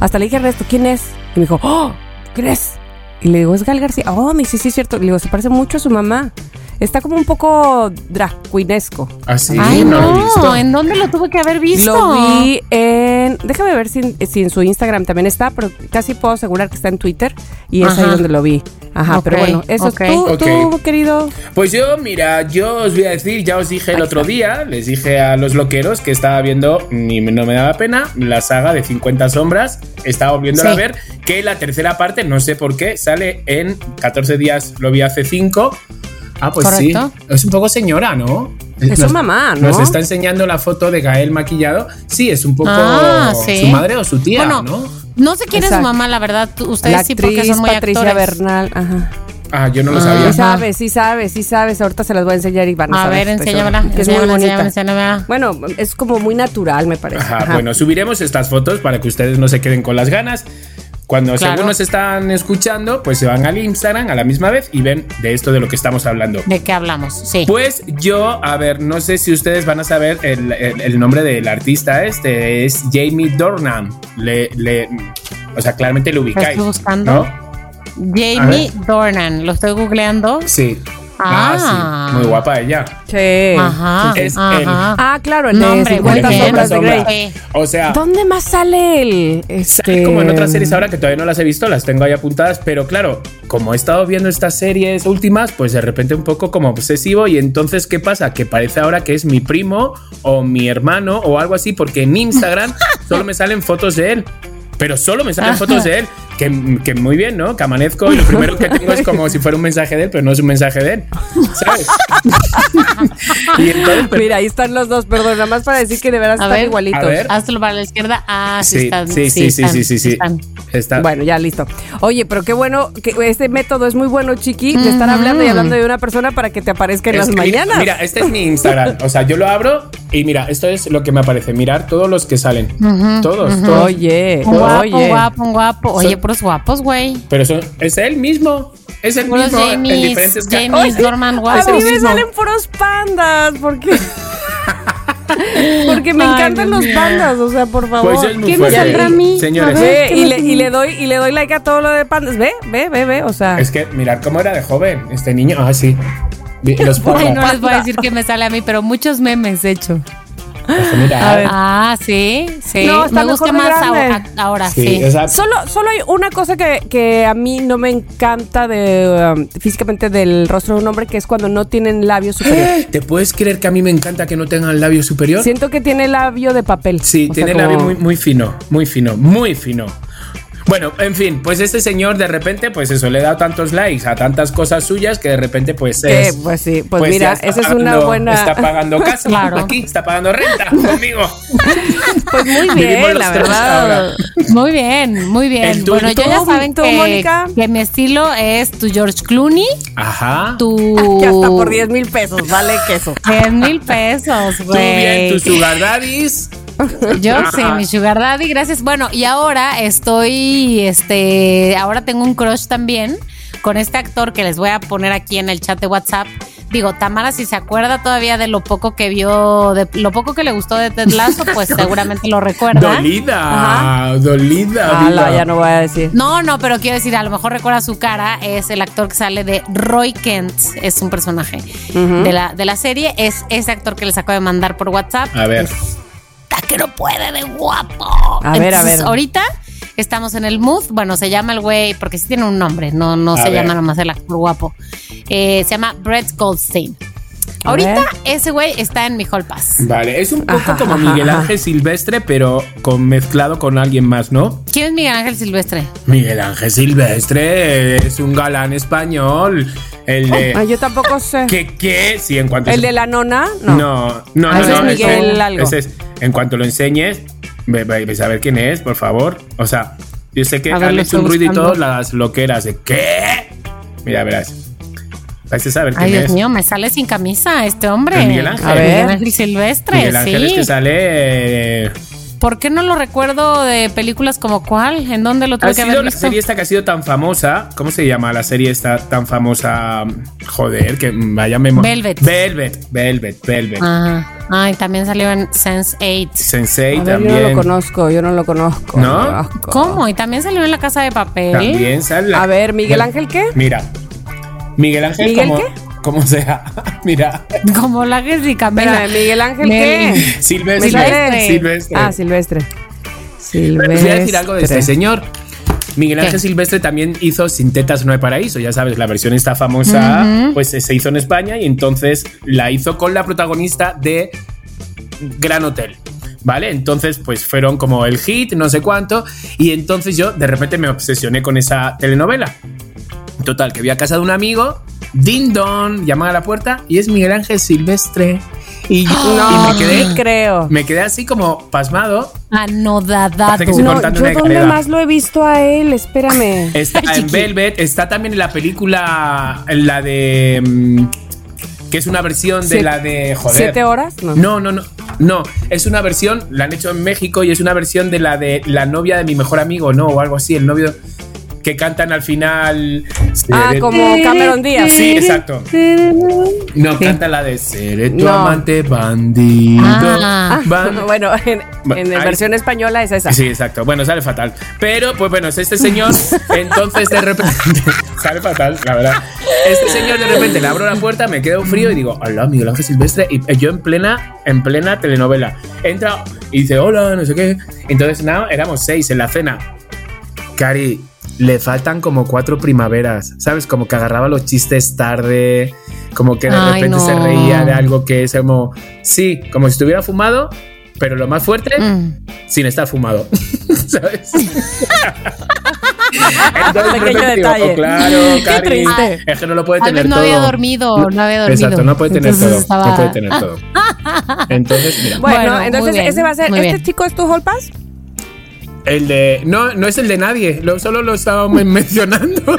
Hasta le dije a Ernesto, ¿quién es? Y me dijo, ¡Oh! ¿Quién es? Y le digo, es Gael García. Oh, me dice, sí, es cierto. Le digo, se parece mucho a su mamá. Está como un poco drag queenesco. Así ay, no, lo visto. ¿en dónde lo tuve que haber visto? Lo vi en. Déjame ver si, si en su Instagram también está, pero casi puedo asegurar que está en Twitter. Y es Ajá. ahí donde lo vi. Ajá, pero bueno, eso ok. es tú, Ok. tú, querido. Pues yo, mira, yo os voy a decir, ya os dije el otro día, les dije a los loqueros que estaba viendo, ni no me daba pena, la saga de 50 sombras. Estaba volviendo a ver que la tercera parte, no sé por qué, sale en 14 días, lo vi hace 5. Ah, pues ¿Correcto? sí. Es un poco señora, ¿no? Es su mamá, ¿no? Nos está enseñando la foto de Gael maquillado. Sí, es un poco Ah, sí. su madre o su tía, Bueno, ¿no? No sé quién es su Exacto. mamá, la verdad. Ustedes La sí, porque son muy Patricia actores. Bernal. Ajá. Ah, yo no lo sabía. Sí sabes, sí sabes, sí sabes. Ahorita se las voy a enseñar y van a, A saber. ver, estoy enséñamela. Que es muy bonita. enséñamela. Bueno, es como muy natural, me parece. Ajá, Ajá. bueno, subiremos estas fotos para que ustedes no se queden con las ganas. Cuando Claro. según nos están escuchando, pues se van al Instagram a la misma vez y ven de esto de lo que estamos hablando. ¿De qué hablamos? Sí. Pues yo, a ver, no sé si ustedes van a saber el, el- el nombre del artista este, es Jamie Dornan. Le, le, o sea, claramente lo Lo ubicáis. estoy buscando. ¿no? Jamie Dornan. Lo estoy googleando. Sí. Ah. Ah, sí. Muy guapa ella. Sí. Ajá. Es ajá. el- Ah, claro, el No, de hombre, 50 muy bien. sombras de Sombra. Grey. Sí. O sea, ¿Dónde más sale Sale este como en otras series ahora que todavía no las he visto, las tengo ahí apuntadas, pero claro, como he estado viendo estas series últimas, pues de repente un poco como obsesivo y entonces ¿qué pasa? Que parece ahora que es mi primo o mi hermano o algo así, porque en Instagram solo me salen fotos de él. Pero solo me salen fotos de él, que, que muy bien, ¿no? Que amanezco y lo primero que tengo es como si fuera un mensaje de él, pero no es un mensaje de él, ¿sabes? y entonces, pues, Mira, ahí están los dos, perdón, nada más para decir que de veras A están ver, igualitos. a ver. Hazlo para la izquierda. Ah, sí, sí, están. sí, sí, sí, están, sí, sí, sí. están. Está. Bueno, ya listo. Oye, pero qué bueno que este método es muy bueno, Chiqui, de estar hablando y hablando de una persona para que te aparezca en Es las mañanas. Mira, este es mi Instagram. O sea, yo lo abro y mira, esto es lo que me aparece. Mirar todos los que salen. Todos, todos. Oye, Un guapo, oye. un guapo, un guapo. Oye, Son- puros guapos, güey. Pero son, es él mismo. Es el Puros mismo en Jamies, diferentes ca- Jamies Dorman A mí me salen puros pandas, porque porque me Ay, encantan los pandas, o sea, por favor. Pues ¿Quién me saldrá a mí? Señores, ver. Y, le, y le doy y le doy like a todo lo de pandas. Ve, ve, ve, ve, o sea. es que mirar cómo era de joven este niño. Ah, sí. Los Ay, no les voy a decir que me sale a mí, pero muchos memes, de hecho. Ver. Ah, sí, sí. No, está me gusta más grande. ahora, ahora sí, sí. o sea, Solo, solo hay una cosa que, que a mí no me encanta de um, físicamente del rostro de un hombre, que es cuando no tienen labio superior. ¿Te puedes creer que a mí me encanta que no tengan labio superior? Siento que tiene labio de papel. Sí, O sea, tiene como- labio muy, muy fino, muy fino, muy fino. Bueno, en fin, pues este señor de repente, pues eso, le da tantos likes a tantas cosas suyas que de repente, pues es. pues sí, pues, ya mira, esa es una buena. Está pagando casa Claro. aquí, está pagando renta conmigo. Pues muy bien, la verdad. ahora. Muy bien, muy bien. ¿El tú- bueno, yo ya saben tú, que, Mónica? que mi estilo es tu George Clooney, Ajá. tu... Que hasta por 10 mil pesos, vale queso. 10 mil pesos, Tú bien, güey. tus sugar daddies. Yo Ajá. sí, mi sugar daddy, gracias. Bueno, y ahora estoy, este, ahora tengo un crush también con este actor que les voy a poner aquí en el chat de WhatsApp. Digo, Tamara, si se acuerda todavía de lo poco que vio, de lo poco que le gustó de Ted Lasso, pues seguramente lo recuerda. Dolida, dolida. Ala, viva. ya no voy a decir. No, no, pero quiero decir, a lo mejor recuerda su cara, es el actor que sale de Roy Kent, es un personaje de, la, de la serie, es ese actor que les acabo de mandar por WhatsApp. A ver. Está que no puede de guapo. A ver, a ver. ahorita estamos en el mood, bueno, se llama el güey, porque sí tiene un nombre, no, no A se ver. llama nomás el actor guapo. Eh, se llama Brett Goldstein. A Ahorita ver. ese güey está en mi Hall Pass. Vale, es un poco Ajá, como ajá, Miguel ajá. Ángel Silvestre, pero con mezclado con alguien más, ¿no? ¿Quién es Miguel Ángel Silvestre? Miguel Ángel Silvestre es un galán español. El de. Ah, yo tampoco sé. ¿Qué, qué? Sí, en cuanto. ¿El de la nona? No, No. no, no. Ah, ese no, es Miguel ese- algo. ese es- en cuanto lo enseñes, ve, ve- ve a ver quién es, por favor. O sea, yo sé que A ver, han lo hecho un ruido y todo, las loqueras de ¿qué? Mira, verás. Quién Ay, Dios es. mío, me sale sin camisa este hombre. El Miguel Ángel. A ver. Miguel Ángel Silvestre, Miguel Ángel sí. es que sale. eh, ¿Por qué no lo recuerdo de películas como cuál? ¿En dónde lo tuve Ha que sido haber la visto? serie esta que ha sido tan famosa. ¿Cómo se llama la serie esta tan famosa? Joder, que vaya memoria. Velvet. Velvet, Velvet, Velvet. Ajá. Ay, también salió en Sense 8. Sensei A ver, también. yo no lo conozco, yo no lo conozco. ¿No? lo conozco. ¿Cómo? Y también salió en La Casa de Papel. También sale. A ver, ¿Miguel Ángel qué? Mira. Miguel Ángel ¿Miguel como, qué? como sea. Mira. Como la Jessica. Espérame, ¿Miguel Ángel qué? Silvestre. Silvestre. Silvestre. Ah, Silvestre. Silvestre. les voy a decir algo de este señor. Miguel ¿Qué? Ángel Silvestre también hizo Sin Tetas No hay Paraíso, ya sabes, la versión esta famosa, pues se hizo en España y entonces la hizo con la protagonista de Gran Hotel. ¿Vale? Entonces, pues fueron como el hit, no sé cuánto, y entonces yo de repente me obsesioné con esa telenovela. Total, que vi a casa de un amigo Ding Dong, llaman a la puerta y es Miguel Ángel Silvestre. Y, yo- No, y me quedé, creo. me quedé así como pasmado. Anodadado. No, yo galera. más lo he visto a él, espérame. Está en Velvet, está también en la película, en la de. mm, que es una versión de la de. Joder. ¿Siete horas? No. No, no, no. No, es una versión, la han hecho en México y es una versión de la de la novia de mi mejor amigo, ¿no? O algo así, el novio que cantan al final. Ah, como Cameron Díaz. Sí, exacto. No, canta la de Seré tu No. amante bandido. Ah. Bueno, en, ahí- versión española es esa. Sí, exacto. Bueno, sale fatal. Pero, pues bueno, es este señor, entonces de repente. sale fatal, la verdad. Este señor de repente le abro la puerta, me queda un frío y digo, hola, Miguel Ángel Silvestre. Y yo en plena, en plena telenovela. Entra y dice, hola, no sé qué. Entonces, nada, éramos seis en la cena. Cari, le faltan como cuatro primaveras, ¿sabes? Como que agarraba los chistes tarde, como que de Ay, repente se no. reía de algo que es como, sí, como si estuviera fumado, pero lo más fuerte, Mm. sin estar fumado, ¿sabes? Entonces, Pequeño digo, detalle. "Oh, claro, Qué Cari, triste. es que no lo puede Tal tener vez no todo. había dormido, no había dormido. Exacto, no puede tener Entonces todo, estaba- no puede tener todo. Entonces, mira, Bueno, Bueno, entonces bien, ese va a ser. ¿Este bien. chico es tu hall pass? El de. No, no es el de nadie. Lo, solo lo estábamos mencionando.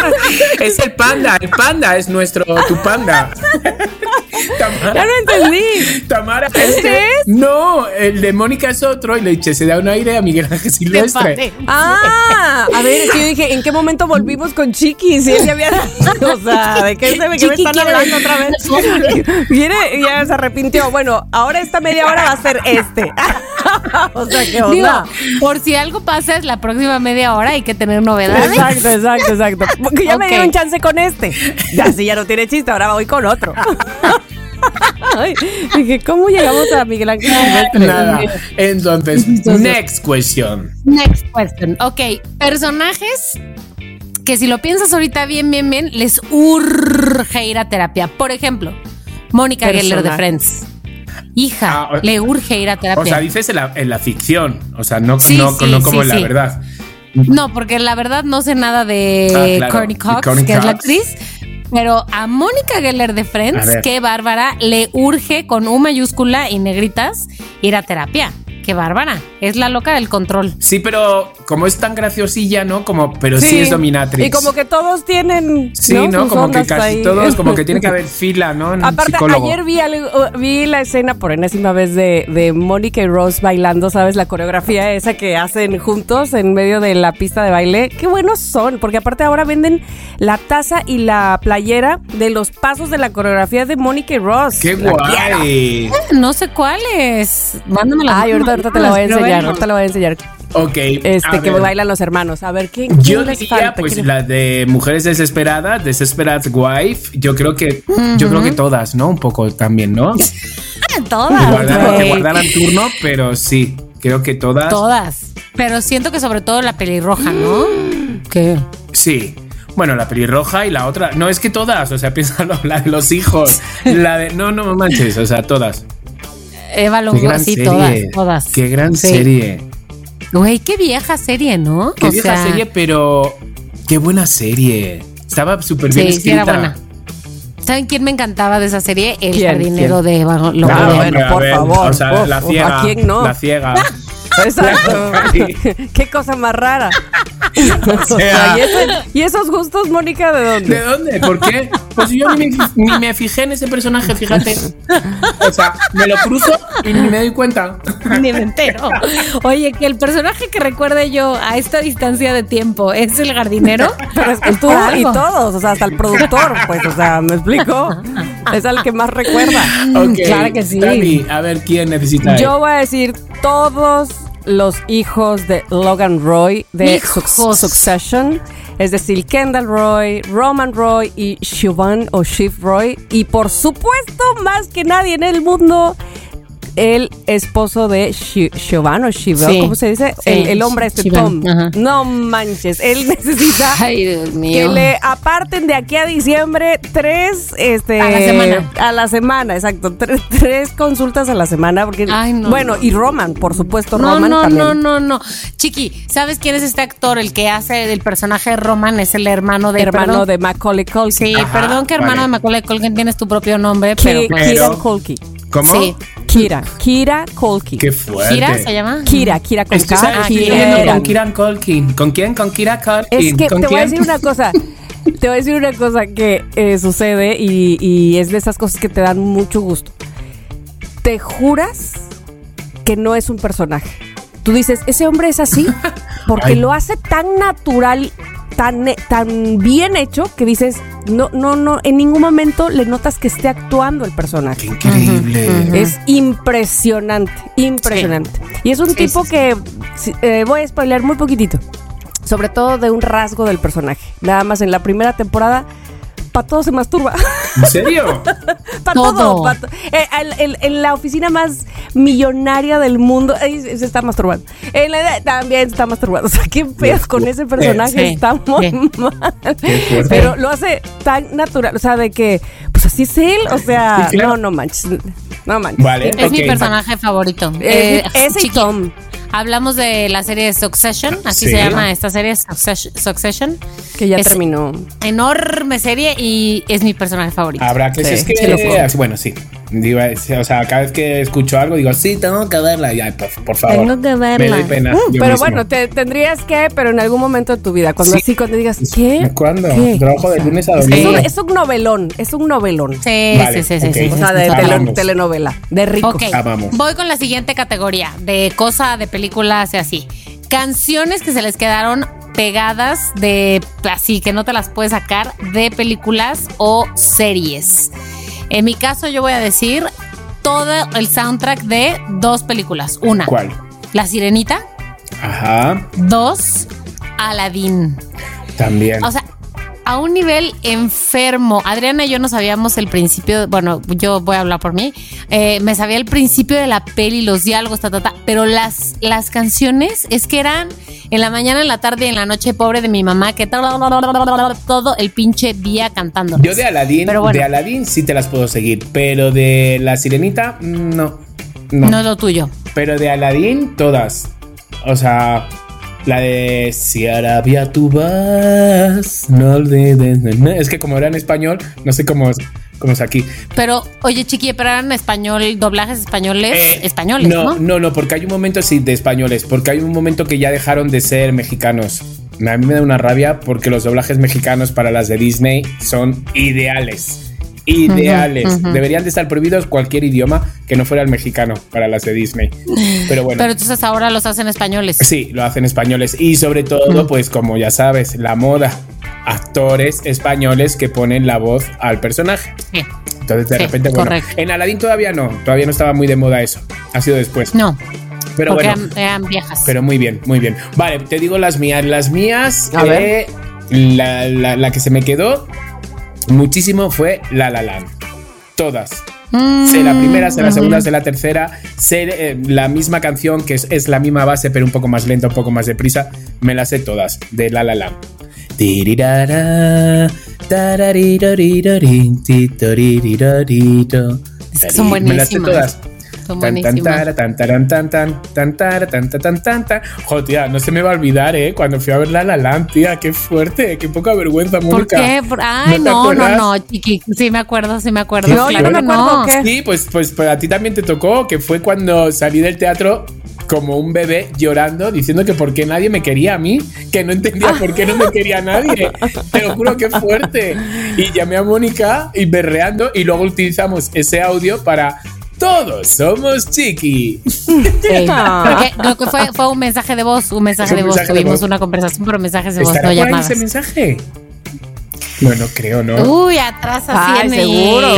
es el panda. El panda es nuestro. Tu panda. Ya Tamara. no entendí. Tamara. ¿Este es? No, el de Mónica es otro. Y le eché, se da un aire a Miguel Ángel Silvestre. Ah, a ver, es que yo dije, ¿en qué momento volvimos con Chiqui? Si él ya había. O sea, ¿de qué, se, me Chiqui están quiere hablando otra vez? Viene y ya se arrepintió. Bueno, ahora esta media hora va a ser este. o sea, ¿qué Digo, onda? por si algo pasa es la próxima media hora hay que tener novedades. Exacto, exacto, exacto. Porque ya me Ok. dieron chance con este. Ya sí, ya no tiene chiste, ahora voy con otro. Ay, dije, ¿cómo llegamos a Miguel Ángel Silvestre? Nada. Entonces, next question. Next question. Ok, personajes que si lo piensas ahorita bien, bien, bien, les urge ir a terapia. Por ejemplo, Mónica Geller de. Friends. Hija, Ah, o- le urge ir a terapia. O sea, dices en la, en la ficción. O sea, no, Sí, no, sí, no como sí, en la sí. verdad. No, porque la verdad no sé nada de Ah, claro, Courtney Cox, Courtney que es la actriz. Pero a Mónica Geller de Friends, qué bárbara, le urge con U mayúscula y negritas ir a terapia. Qué bárbara. Es la loca del control. Sí, pero como es tan graciosilla, ¿no? Como, pero sí, es dominatrix. Y como que todos tienen. Sí, ¿no? Como que casi ahí. todos, como que tiene que haber fila, ¿no? En Aparte, psicólogo. ayer vi, algo- vi la escena por enésima vez de, de Mónica y Rose bailando, ¿sabes? La coreografía esa que hacen juntos en medio de la pista de baile. Qué buenos son, porque aparte ahora venden la taza y la playera de los pasos de la coreografía de Mónica y Rose. ¡Qué guay! No sé cuáles. Mándamela. Ay, ahorita, ahorita te la voy a enseñar, ahorita la voy a enseñar. Ok. Este, que ver. bailan los hermanos. A ver, ¿quién, Yo quién les diría, falta? pues, ¿Quién- la de Mujeres Desesperadas, Desesperate Wife. Yo creo que, yo creo que todas, ¿no? Un poco también, ¿no? Todas. Guardaron, que guardaran turno, pero sí, creo que todas. Todas. Pero siento que sobre todo la pelirroja, ¿no? ¿Qué? Sí. Bueno, la pelirroja y la otra. No, es que todas, o sea, piénsalo, la de los hijos. La de. No, no me manches, o sea, todas. Eva Longoria, gran sí, serie. todas, todas. Qué gran Sí. serie. Güey, qué vieja serie, ¿no? Qué O vieja sea, serie, pero. Qué buena serie. Estaba súper bien Sí, sí escrita. era buena. ¿Saben quién me encantaba de esa serie? El ¿Quién? jardinero ¿Quién? de Eva Longoria. Ah, Claro, bueno, por ver, favor. O sea, la ciega. ¿a quién no? La ciega. Exacto. Qué cosa más rara. O sea, ¿Y, ese- y esos gustos, Mónica, de dónde? ¿De dónde? ¿Por qué? Pues yo ni me, ni me fijé en ese personaje, fíjate. O sea, me lo cruzo y ni me doy cuenta. Ni me entero. Oye, que el personaje que recuerde yo a esta distancia de tiempo es el jardinero. Pero es que tú y todos, o sea, hasta el productor, pues, o sea, ¿me explico? Es al que más recuerda. Ok, Claro que sí. Tami, a ver quién necesita. Yo voy a decir todos los hijos de Logan Roy de. Succession, es decir, Kendall Roy, Roman Roy y Siobhan o Shiv Roy. Y por supuesto, más que nadie en el mundo, el esposo de Siobhan o Shiva, Sí. ¿cómo se dice? Sí, el, el hombre este Tom. ajá. No manches, él necesita Ay, Dios que le aparten de aquí a diciembre tres, este, A la semana. a la semana, exacto, tres, tres consultas a la semana, porque, Ay, no, bueno, no. y Roman, por supuesto, No, Roman no, también. no, no, no. Chiqui, ¿sabes quién es este actor? El que hace el personaje de Roman es el hermano de hermano perdón. de Macaulay Culkin. Sí, Ajá, perdón que hermano vale. de Macaulay Culkin tienes tu propio nombre, pero Pero- Culkin. ¿Cómo? Sí. Kira, Kira Culkin. Qué fuerte. Kira se llama. Kira, Kira sabes, estoy Kira. leyendo con Kiran Colkin. ¿Con quién? Con Kira Colkin. Es que ¿Con te voy a decir una cosa. Te voy a decir una cosa que eh, sucede y, y es de esas cosas que te dan mucho gusto. Te juras que no es un personaje. Tú dices, ese hombre es así porque Ay. lo hace tan natural, tan, tan bien hecho que dices, no, no, no, en ningún momento le notas que esté actuando el personaje. Qué increíble. Es impresionante, impresionante. Y es un Sí, tipo sí, sí. que eh, voy a spoiler muy poquitito. Sobre todo de un rasgo del personaje. Nada más en la primera temporada, para todo se masturba. ¿En serio? para Todo. todo. pa' to- eh, el- el- en la oficina más millonaria del mundo, ahí se está masturbando. En la también se está masturbando. O sea, qué pedo con ese personaje. Sí, está muy sí. mal. Pero lo hace tan natural. O sea, de que, pues así es él. O sea, Sí, claro. no, no manches. No manches. Vale. Es mi ok. personaje favorito. Eh, Eh, ese y Tom. Hablamos de la serie Succession, así Sí. se llama esta serie, Succession. Que ya Es terminó. Enorme serie y es mi personaje favorito. Habrá que Sí, es que sí puedo. bueno, sí. Digo, es- o sea, cada vez que escucho algo digo, sí, tengo que verla. Por, por favor. Tengo que verla. Me doy pena. Uh, pero mismo. bueno, te, tendrías que, pero en algún momento de tu vida, cuando Sí. así, cuando digas, ¿qué? ¿Cuándo? ¿Qué? Trabajo de lunes a Es, domingo. un, es un novelón, es un novelón. Sí, Vale, sí, sí, sí, sí, O sí, sea, sí, de sí. tele- telenovela, de rico. Ok, Amamos. voy con la siguiente categoría de cosa de películas y así. Canciones que se les quedaron pegadas de así que no te las puedes sacar de películas o series. En mi caso yo voy a decir todo el soundtrack de dos películas. Una, ¿Cuál? La Sirenita. Ajá. Dos, Aladdin. También. O sea, a un nivel enfermo. Adriana y yo no sabíamos el principio, bueno, yo voy a hablar por mí. eh, me sabía el principio de la peli, los diálogos, ta, ta, ta, pero las, las canciones es que eran en la mañana, en la tarde y en la noche, pobre de mi mamá, que todo el pinche día cantando. Yo de Aladdin, Pero bueno. de Aladdin sí te las puedo seguir, pero de la Sirenita, no. No. No es lo tuyo. Pero de Aladdin, todas. O sea, la de Si Arabia tú vas, no olvides. de mí". Es que como era en español, no sé cómo es, cómo es aquí. Pero, oye, chiqui, pero eran español, doblajes españoles, Eh, españoles, no, ¿no? no, no, porque hay un momento sí de españoles, porque hay un momento que ya dejaron de ser mexicanos. A mí me da una rabia porque los doblajes mexicanos para las de Disney son ideales. Ideales. Deberían de estar prohibidos cualquier idioma que no fuera el mexicano para las de Disney. Pero bueno. Pero entonces ahora los hacen españoles. Sí, lo hacen españoles. Y sobre todo, pues como ya sabes, la moda. Actores españoles que ponen la voz al personaje. Sí. Entonces, de Sí, repente, bueno, correcto. en Aladdin todavía no, todavía no estaba muy de moda eso. Ha sido después. No, pero porque bueno, eran, eran viejas. pero muy bien, muy bien. Vale, te digo las mías. Las mías, A ver. eh, la, la- la que se me quedó muchísimo fue La La Land. Todas. Mm, Sé la primera, sé la segunda, sé la tercera, sé eh, la misma canción que es, es la misma base, pero un poco más lenta, un poco más deprisa. Me las sé todas de La La Land. Es que son Me las sé todas. Son Tan, tan, tara, tan, taran, tan, tan, tan, tara, tan, tan, tan, tan, tan. Jo, tía, no se me va a olvidar, ¿eh? Cuando fui a ver La La Land, tía, qué fuerte, qué poca vergüenza, ¿Por Mónica. qué? Por- Ay, te no, no, acuerdas? no, chiqui. Sí me acuerdo, sí me acuerdo. No, yo claro no que me acuerdo no. qué. Sí, pues, pues, pues a ti también te tocó, que fue cuando salí del teatro como un bebé llorando, diciendo que por qué nadie me quería a mí, que no entendía por qué no me quería nadie. Te lo juro que fuerte. Y llamé a Mónica y berreando y luego utilizamos ese audio para todos somos chiqui. Sí. Porque lo que fue fue un mensaje de voz, un mensaje un de voz. de Tuvimos voz. una conversación por mensajes de voz, ¿Estará no llamadas. ese mensaje? Bueno, creo, ¿no? Uy, atrás así Ay, en, seguro.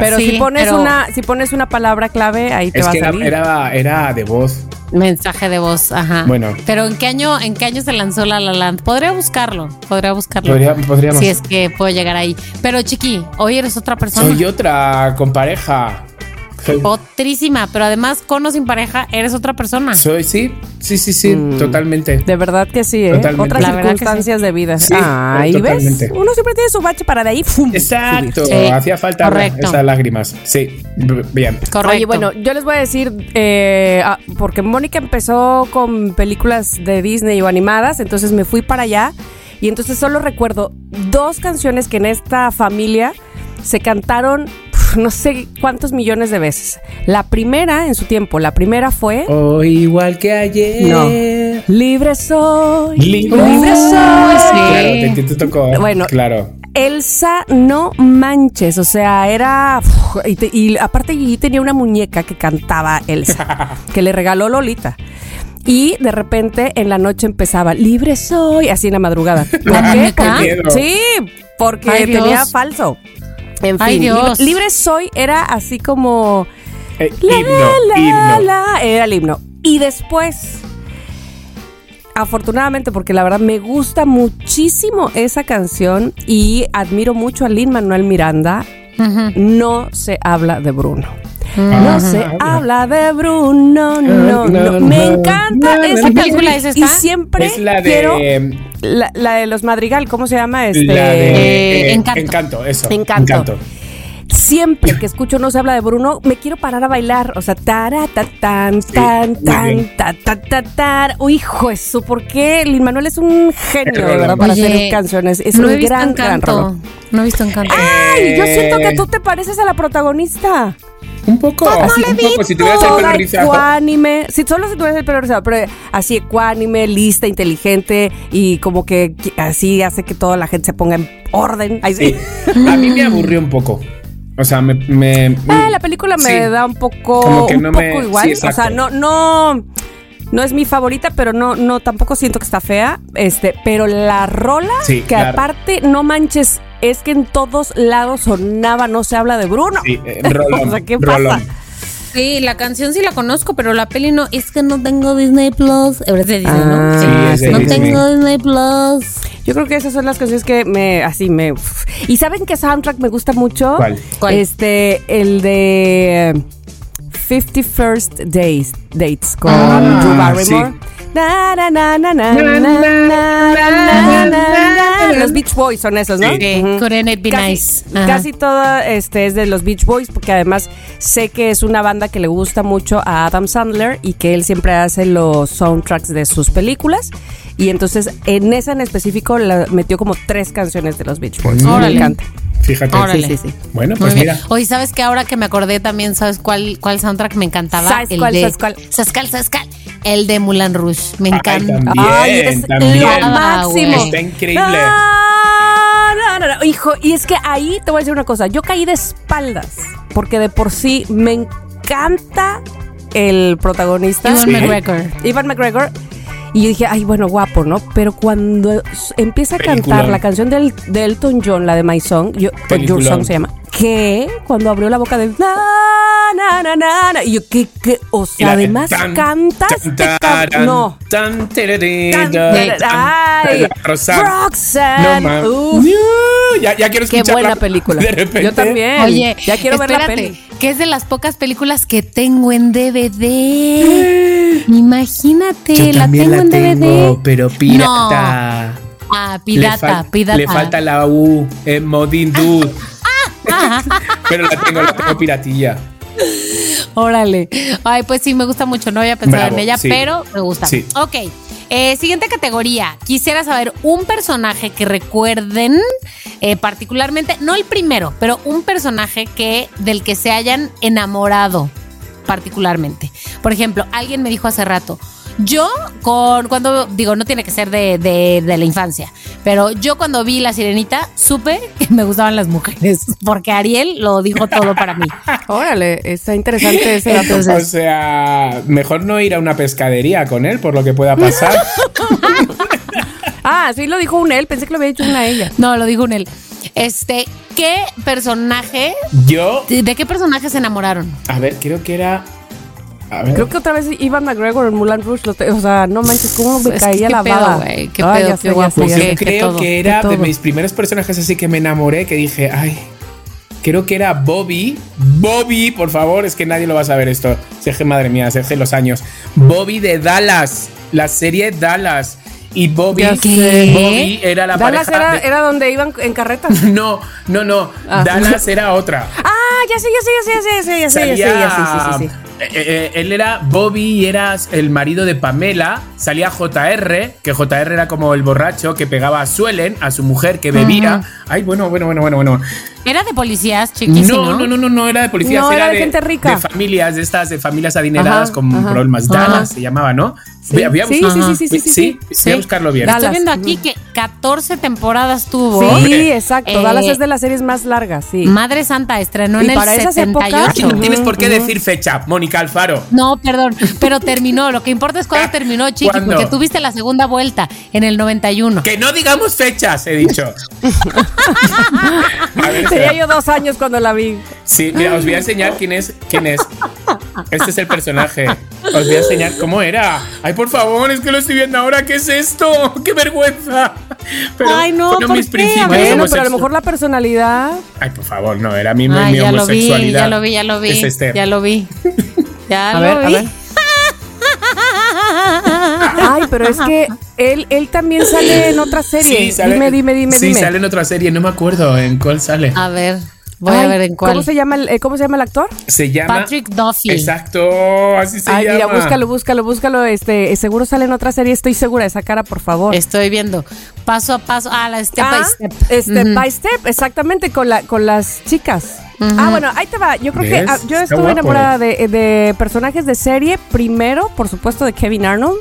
Pero sí, si pones pero una, si pones una palabra clave, ahí te es va a que salir. era, era de voz. mensaje de voz, ajá. Bueno. Pero ¿en qué año, en qué año se lanzó La La Land? Podría buscarlo, podría buscarlo. Podría- podríamos. Si es que puedo llegar ahí. Pero chiqui, hoy eres otra persona. Soy otra con pareja. Otrísima, pero además con o sin pareja eres otra persona. Soy, sí, sí, sí, sí, Mm. totalmente. De verdad que sí, ¿eh? Totalmente. Otras La circunstancias de vida. Sí, Ahí totalmente. ves. Uno siempre tiene su bache para de ahí. ¡fum! Exacto, Sí, hacía falta correcto. esas lágrimas. Sí, bien. Correcto. Oye, bueno, yo les voy a decir, eh, ah, porque Mónica empezó con películas de Disney o animadas, entonces me fui para allá y entonces solo recuerdo dos canciones que en esta familia se cantaron no sé cuántos millones de veces. La primera, en su tiempo, la primera fue... O igual que ayer. No. Libre soy. Libre Libre soy. soy. Claro, te, tocó. Bueno, claro. Elsa, no manches, o sea, era... y, te- y aparte y tenía una muñeca que cantaba Elsa, que le regaló Lolita. Y de repente en la noche empezaba, libre soy, así en la madrugada. ¿Por ¿La qué? sí, porque Ay, tenía falso. En Ay, fin, Dios. libre, libre soy era así como... Eh, La, himno, la, himno. la, era el himno. Y después, afortunadamente, porque la verdad me gusta muchísimo esa canción y admiro mucho a Lin Manuel Miranda, no se habla de Bruno. No se habla de Bruno, no, no, Me encanta esa película ¿Es y siempre Es la quiero de. la, la de los Madrigal, ¿cómo se llama? Este, la de. Eh, eh, Encanto. Encanto, eso. Encanto. Siempre que escucho no se habla de Bruno, me quiero parar a bailar. O sea, tara, ta, tan, tan, tan, ta, ta, ta, tar. Uy, hijo, eso, ¿por qué? Lin Manuel es un genio, de verdad, para Oye, hacer canciones. Es no un he visto gran, gran. No he visto Encanto. Ay, yo siento Eh, que tú te pareces a la protagonista. Un poco. Así, un poco. Si tuvieras el pelo rizado. ecuánime. Sí, solo si tuvieras el pelo rizado, pero así ecuánime, lista, inteligente y como que así hace que toda la gente se ponga en orden. Ay, sí. Sí. A mí me aburrió un poco. O sea, me. me Ah, la película me Sí. da un poco, Como que un no poco me- igual. sí, o sea, no, no, no es mi favorita, pero no, no, tampoco siento que está fea. Este, pero la rola, Sí, que claro. aparte, no manches, es que en todos lados sonaba, no se habla de Bruno. Sí, eh, rolón, o sea, ¿qué rolón. pasa? Sí, la canción sí la conozco, pero la peli no. Es que no tengo Disney Plus. Ahora se dice, Ah, ¿no? Sí, es de no Disney. tengo Disney Plus. Yo creo que esas son las canciones que me, así me. Y saben qué soundtrack me gusta mucho. ¿Cuál? ¿Cuál? Este, el de 51st Days, Dates con Ah, Drew Barrymore. Na, los Beach Boys son esos, ¿no? Casi, nice. Casi todo este es de los Beach Boys, porque además sé que es una banda que le gusta mucho a Adam Sandler y que él siempre hace los soundtracks de sus películas y entonces en esa en específico la metió como tres canciones de los Beach Boys. Me encanta. Fíjate. Órale. Sí, sí, sí. Bueno, pues mira. Oye, ¿sabes qué? Ahora que me acordé también, ¿sabes cuál, cuál soundtrack me encantaba? ¿Sabes el cuál, de, sabes cuál? ¿Sabes cuál, sabes cuál? El de Mulan Rouge. Me Ay, encanta. también, Ay, también. lo máximo. güey. Está increíble. No, no, no. Hijo, y es que ahí te voy a decir una cosa. Yo caí de espaldas porque de por sí me encanta el protagonista. Sí. McGregor. Ivan McGregor. Y yo dije, ay, bueno, guapo, ¿no? Pero cuando empieza a cantar Peliculón. la canción del, de Elton John, la de My Song, yo, Your Peliculón. Song se llama, que cuando abrió la boca de na, na, na, na, na, y yo, ¿qué, qué? O sea, la de además tan, cantas, tan, te can- no. tan, Tan, tan, tan, ay, la Roxanne. No, uf. No, ya, ya quiero Qué escucharla buena película. De repente. Yo también. Oye, ya quiero ver la espérate, peli. que es de las pocas películas que tengo en DVD. Imagínate, Yo la tengo la en tengo, DVD. pero pirata. Ah, Le, pirata, fal- pirata. le falta la U en Modin Dude. Ah, pero la tengo, la tengo piratilla. Órale. Ay, pues sí, me gusta mucho. No había pensado Bravo, en ella, sí. pero me gusta. Sí. Ok. Eh, siguiente categoría. Quisiera saber un personaje que recuerden eh, particularmente, no el primero, pero un personaje que del que se hayan enamorado particularmente. Por ejemplo, alguien me dijo hace rato, yo con cuando digo no tiene que ser de, de- de la infancia, pero yo cuando vi la sirenita supe que me gustaban las mujeres porque Ariel lo dijo todo para mí. Órale, está interesante ese dato. O sea, mejor no ir a una pescadería con él por lo que pueda pasar. Ah, sí lo dijo un él, pensé que lo había dicho una ella. No, lo dijo en él. Este, ¿qué personaje, Yo, de qué personaje se enamoraron? a ver, creo que era. A ver. Creo que otra vez Ivan McGregor en Mulan Rouge, lo te- o sea, no manches, cómo me Es caía qué la pedo, baba. güey, qué Ay, pedo, qué guapo. Pues yo creo todo, que que era de todo. mis primeros personajes así que me enamoré, que dije, ay, creo que era Bobby. Bobby, por favor, es que nadie lo va a saber esto. Sergio, madre mía, Sergio los años. Bobby de Dallas, la serie Dallas. Y Bobby, Ya sé. Bobby era la Dallas pareja era, de- era donde iban en carretas. No, no, no. Ah. Dallas era otra. Ah, ya sé, ya sé, ya sé, ya sé, ya sé, ya sé, ya sé, sí, sí, sí. Eh, eh, él era Bobby y era el marido de Pamela. Salía JR, que JR era como el borracho que pegaba a Suelen, a su mujer que bebía. Ay, bueno, bueno, bueno, bueno, bueno. Era de policías, chiquísimo. No, no, no, no, no era de policías, No, era, era de gente rica. De familias, de estas, de familias adineradas Ajá, con ajá. problemas. Ajá. Dallas se llamaba, ¿no? Sí, Voy a- voy a sí, sí, sí, sí, sí, sí, voy a buscarlo bien. Dallas. Estoy viendo aquí que 14 temporadas tuvo. Sí, Hombre. exacto. Eh, Dallas es de las series más largas, sí. Madre Santa estrenó Y en el para esas 78. épocas- no tienes por qué decir fecha, Mónica Alfaro. No, perdón, pero terminó. Lo que importa es cuándo terminó, Chiqui, ¿Cuándo? porque tuviste la segunda vuelta en el 91. Que no digamos fechas, he dicho. A ver, Tenía yo dos años cuando la vi. Sí, mira, os voy a enseñar quién es. ¿Quién es? Este es el personaje. Os voy a enseñar cómo era. Ay, por favor, es que lo estoy viendo ahora. ¿Qué es esto? ¡Qué vergüenza! Pero Ay, no, ¿por mis qué? principios Bueno, pero a lo mejor la personalidad. Ay, por favor, no, era mi, ya lo vi, homosexualidad. ya lo vi, ya lo vi. Es este. Ya lo vi. Ya A lo ver, a vi. ver. Ay, pero es que él, él también sale en otra serie. Sí, sale, dime, dime, dime, sí, dime. sale en otra serie, no me acuerdo en cuál sale. A ver, voy a ver en cuál. ¿Cómo se llama el, eh, ¿cómo se llama el actor? Se llama. Patrick Duffy. Exacto, así se Ay, llama. mira, búscalo, búscalo, búscalo. Este, seguro sale en otra serie. Estoy segura de esa cara, por favor. Estoy viendo. Paso a paso. Ah, la step Ah, by step. Step Ujú. by step, exactamente, con, la, con las chicas. Ah, bueno, ahí te va. Yo creo que ah, yo estuve guapo. enamorada de, de personajes de serie. Primero, por supuesto, de Kevin Arnold.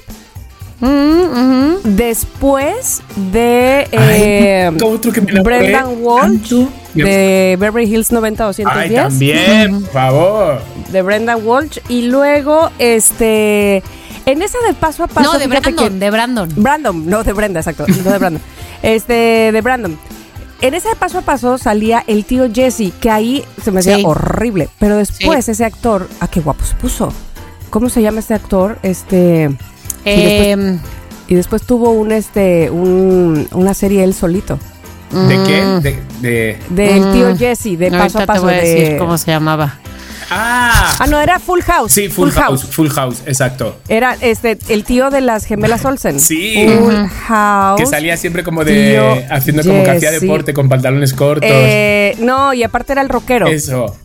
Mm, ujú. Después de Ay, eh, otro que me enamoré Brendan Walsh de Beverly Hills Ay, 90210. también, por favor. de Brendan Walsh. Y luego, este. En esa de paso a paso. No, de Brandon, que- de Brandon. Brandon, no de Brenda, exacto. No de Brandon. Este, de Brandon. En ese paso a paso salía el tío Jesse, que ahí se me hacía Sí. horrible. Pero después ese actor, ah, qué guapo se puso. ¿Cómo se llama este actor? Este. Eh, Y después tuvo un este un, una serie él solito. ¿De qué? Mm. De, de- Del Mm. tío Jesse, de paso ahorita a paso. te voy a de- cómo se llamaba. Ah, Ah, no, era Full House. sí, Full, House, Full House, exacto. Era este el tío de las gemelas Olsen. Sí. Full. House. Que salía siempre como de. Tío haciendo como que hacía deporte con pantalones cortos. Eh, no, y aparte era el rockero. Eso.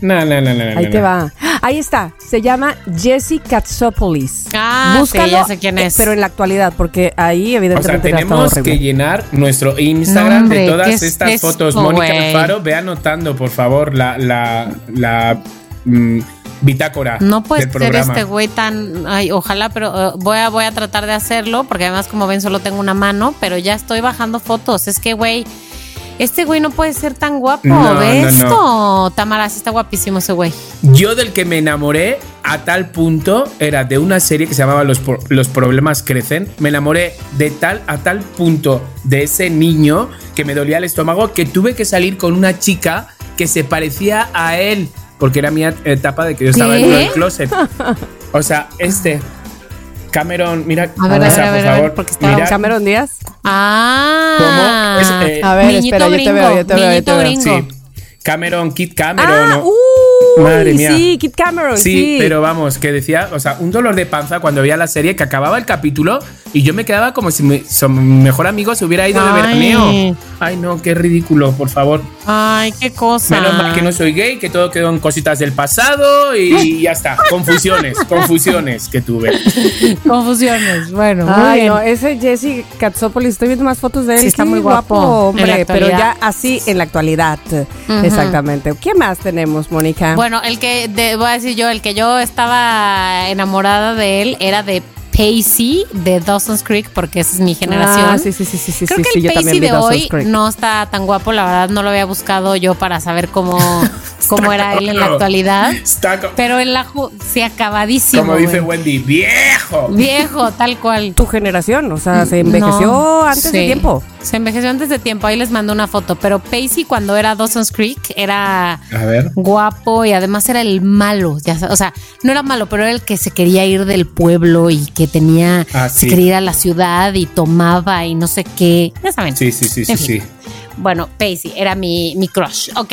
No, no, no, no. Ahí no. te va. Ahí está. Se llama Jesse Katsopoulos. Ah, sí, ya sé quién es. Pero en la actualidad, porque ahí O sea, evidentemente era todo tenemos que llenar nuestro Instagram No, hombre, de ¿qué todas es estas esto, fotos. Mónica? Alfaro, ve anotando, por favor, la, la, la mm, bitácora No puede del ser programa. este güey tan. Ay, ojalá, pero uh, voy, a, voy a tratar de hacerlo, porque además, como ven, solo tengo una mano, pero ya estoy bajando fotos. Es que, güey, este güey no puede ser tan guapo. No, ¿Ves no, esto? Tamara, sí está guapísimo ese güey. Yo del que me enamoré a tal punto era de una serie que se llamaba Los, Los problemas crecen. Me enamoré de tal a tal punto de ese niño que me dolía el estómago que tuve que salir con una chica que se parecía a él. Porque era mi etapa de que yo estaba ¿Qué? dentro del closet. O sea, este. Cameron, mira, A ver, a o sea, ver, a ver, por a ver, favor, porque estaba mira, Cameron Díaz. Ah. ¿Cómo? Es, eh, A ver, Niñito espera, yo te gringo, veo, yo te veo, yo te veo. gringo. sí. Cameron, Kit Cameron. Ah, ¿no? uy, Madre mía. sí, Kit Cameron, sí. Sí, pero vamos, que decía, o sea, un dolor de panza cuando veía la serie que acababa el capítulo y yo me quedaba como si mi, mi mejor amigo se hubiera ido de Ay. veraneo. Ay, no, qué ridículo, por favor. Ay, qué cosa. Menos mal que no soy gay, que todo quedó en cositas del pasado y ya está. Confusiones, confusiones que tuve. Confusiones. Bueno, muy Ay, bien. no, ese Jesse Katsopoulos, estoy viendo más fotos de él. Sí, está muy guapo, hombre, pero ya así en la actualidad. Exactamente. ¿Qué más tenemos, Mónica? Bueno, el que de- voy a decir yo, el que yo estaba enamorada de él era de Pacey de Dawson's Creek, porque esa es mi generación. Ah, sí, sí, sí, sí, Creo sí, que sí, el yo Pacey de hoy Creek. no está tan guapo, la verdad no lo había buscado yo para saber cómo, cómo era él en la actualidad. Está Pero en la sí acabadísimo. como dice. Wendy, viejo. Viejo, tal cual. Tu generación, o sea, se envejeció No, antes de tiempo. Se envejeció antes de tiempo. Ahí les mando una foto. Pero Pacey, cuando era Dawson's Creek, era A ver. guapo y además era el malo. Ya, o sea, no era malo, pero era el que se quería ir del pueblo y que tenía. Ah, sí. a la ciudad y tomaba y no sé qué. Ya saben. Sí, sí, sí, sí, En fin. sí. Bueno, Pacey era mi, mi crush. Ok.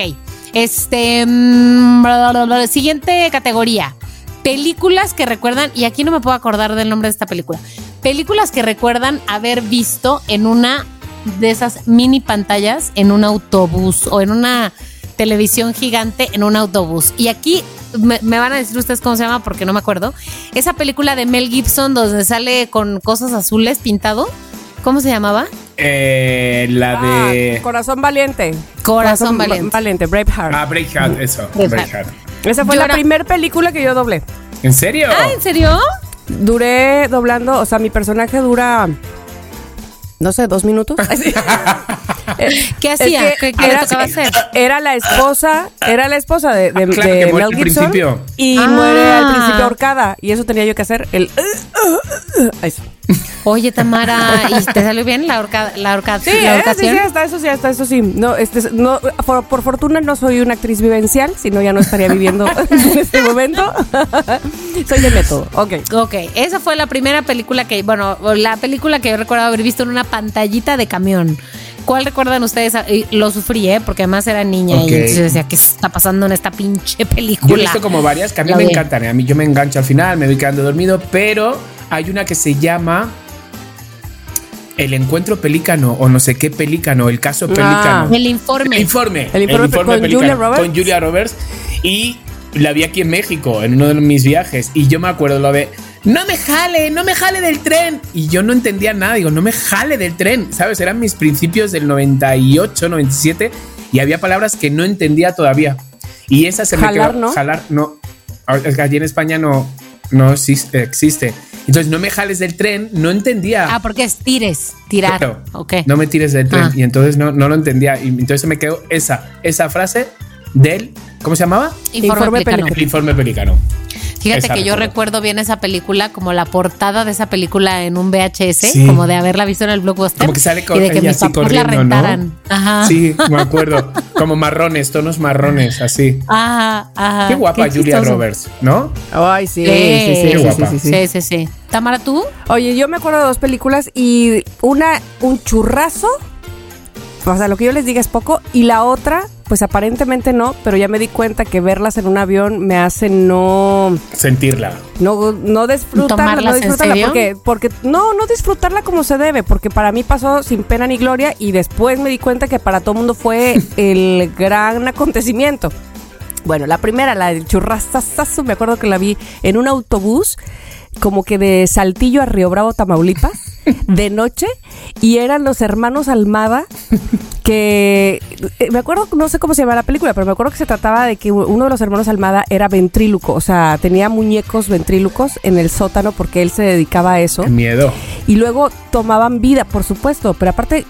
Este. mm, bla, bla, bla, siguiente categoría. Películas que recuerdan, y aquí no me puedo acordar del nombre de esta película. Películas que recuerdan haber visto en una de esas mini pantallas en un autobús o en una televisión gigante en un autobús. Y aquí me, me van a decir ustedes cómo se llama porque no me acuerdo. Esa película de Mel Gibson donde sale con cosas azules pintado. ¿Cómo se llamaba? Eh, la de. Ah, Corazón Valiente. Corazón Va- Valiente. Valiente, Braveheart. Ah, Breakheart, eso. Braveheart. Esa fue Yo la era- primera película que yo doblé. ¿En serio? Ah, ¿en serio? Duré doblando, o sea, mi personaje dura, no sé, dos minutos. Eh, ¿Qué es hacía? que ¿Qué, era- tocaba hacer? Era la esposa, era la esposa de, de, Ah, claro, de Mel al Gibson principio. y Ah. muere al principio ahorcada y eso tenía yo que hacer el eso. Oye, Tamara, ¿y te salió bien la horca, la horca, Sí, la eh, sí, sí, hasta eso sí, hasta eso sí. No, este, no, por, por fortuna no soy una actriz vivencial, si no ya no estaría viviendo en este momento. soy de método, ok. Ok, esa fue la primera película que, bueno, la película que yo recuerdo haber visto en una pantallita de camión. ¿Cuál recuerdan ustedes? Y Lo sufrí, ¿eh? Porque además era niña y entonces decía, ¿qué está pasando en esta pinche película? Yo he visto como varias que a mí La me vi. encantan. ¿eh? A mí yo me engancho al final, me voy quedando dormido, pero hay una que se llama El encuentro pelícano o no sé qué pelícano, el caso pelícano. El informe. El informe. El informe con pelícano, Julia Roberts. Con Julia Roberts. Y la vi aquí en México, en uno de mis viajes. Y yo me acuerdo lo de. No me jale, no me jale del tren. Y yo no entendía nada. Digo, no me jale del tren. ¿Sabes? Eran mis principios del 98, 97. Y había palabras que no entendía todavía. Y esa se me quedó. ¿no? Jalar, no. Es que allí en España no, no existe, existe. Entonces, no me jales del tren, no entendía. Ah, porque es tires, tirar. Claro. Ok. No me tires del tren. Ah. Y entonces no, no lo entendía. Y entonces se me quedó esa, esa frase del. ¿Cómo se llamaba? Informe, Informe pelicano. El informe pelicano. Fíjate Esa que yo recuerdo. bien esa película como la portada de esa película en un VHS, Sí. como de haberla visto en el blockbuster. Como que sale con y de que ella mis papás la rentaran. Ajá. Sí, me acuerdo. Como marrones, tonos marrones, así. Ajá, ajá. Qué guapa Qué Julia. Roberts, ¿no? Ay, sí, Sí, sí, sí, Qué sí, guapa. sí, sí, sí. Sí, sí, sí. Tamara, ¿tú? Oye, yo me acuerdo de dos películas y una, un churrazo, o sea, lo que yo les diga es poco, y la otra, pues aparentemente no, pero ya me di cuenta que verlas en un avión me hace no, Sentirla. no, no disfrutarla, ¿Tomarlas no en disfrutarla, serio? porque, porque, no, no disfrutarla como se debe, porque para mí pasó sin pena ni gloria y después me di cuenta que para todo el mundo fue el gran acontecimiento. Bueno, la primera, la del churrasazo, me acuerdo que la vi en un autobús, como que de Saltillo a Río Bravo, Tamaulipas, de noche, y eran los hermanos Almada, que eh, me acuerdo, no sé cómo se llama la película, pero me acuerdo que se trataba de que uno de los hermanos Almada era ventríluco, o sea, tenía muñecos ventrílucos en el sótano porque él se dedicaba a eso, Qué miedo. y luego tomaban vida, por supuesto, pero aparte...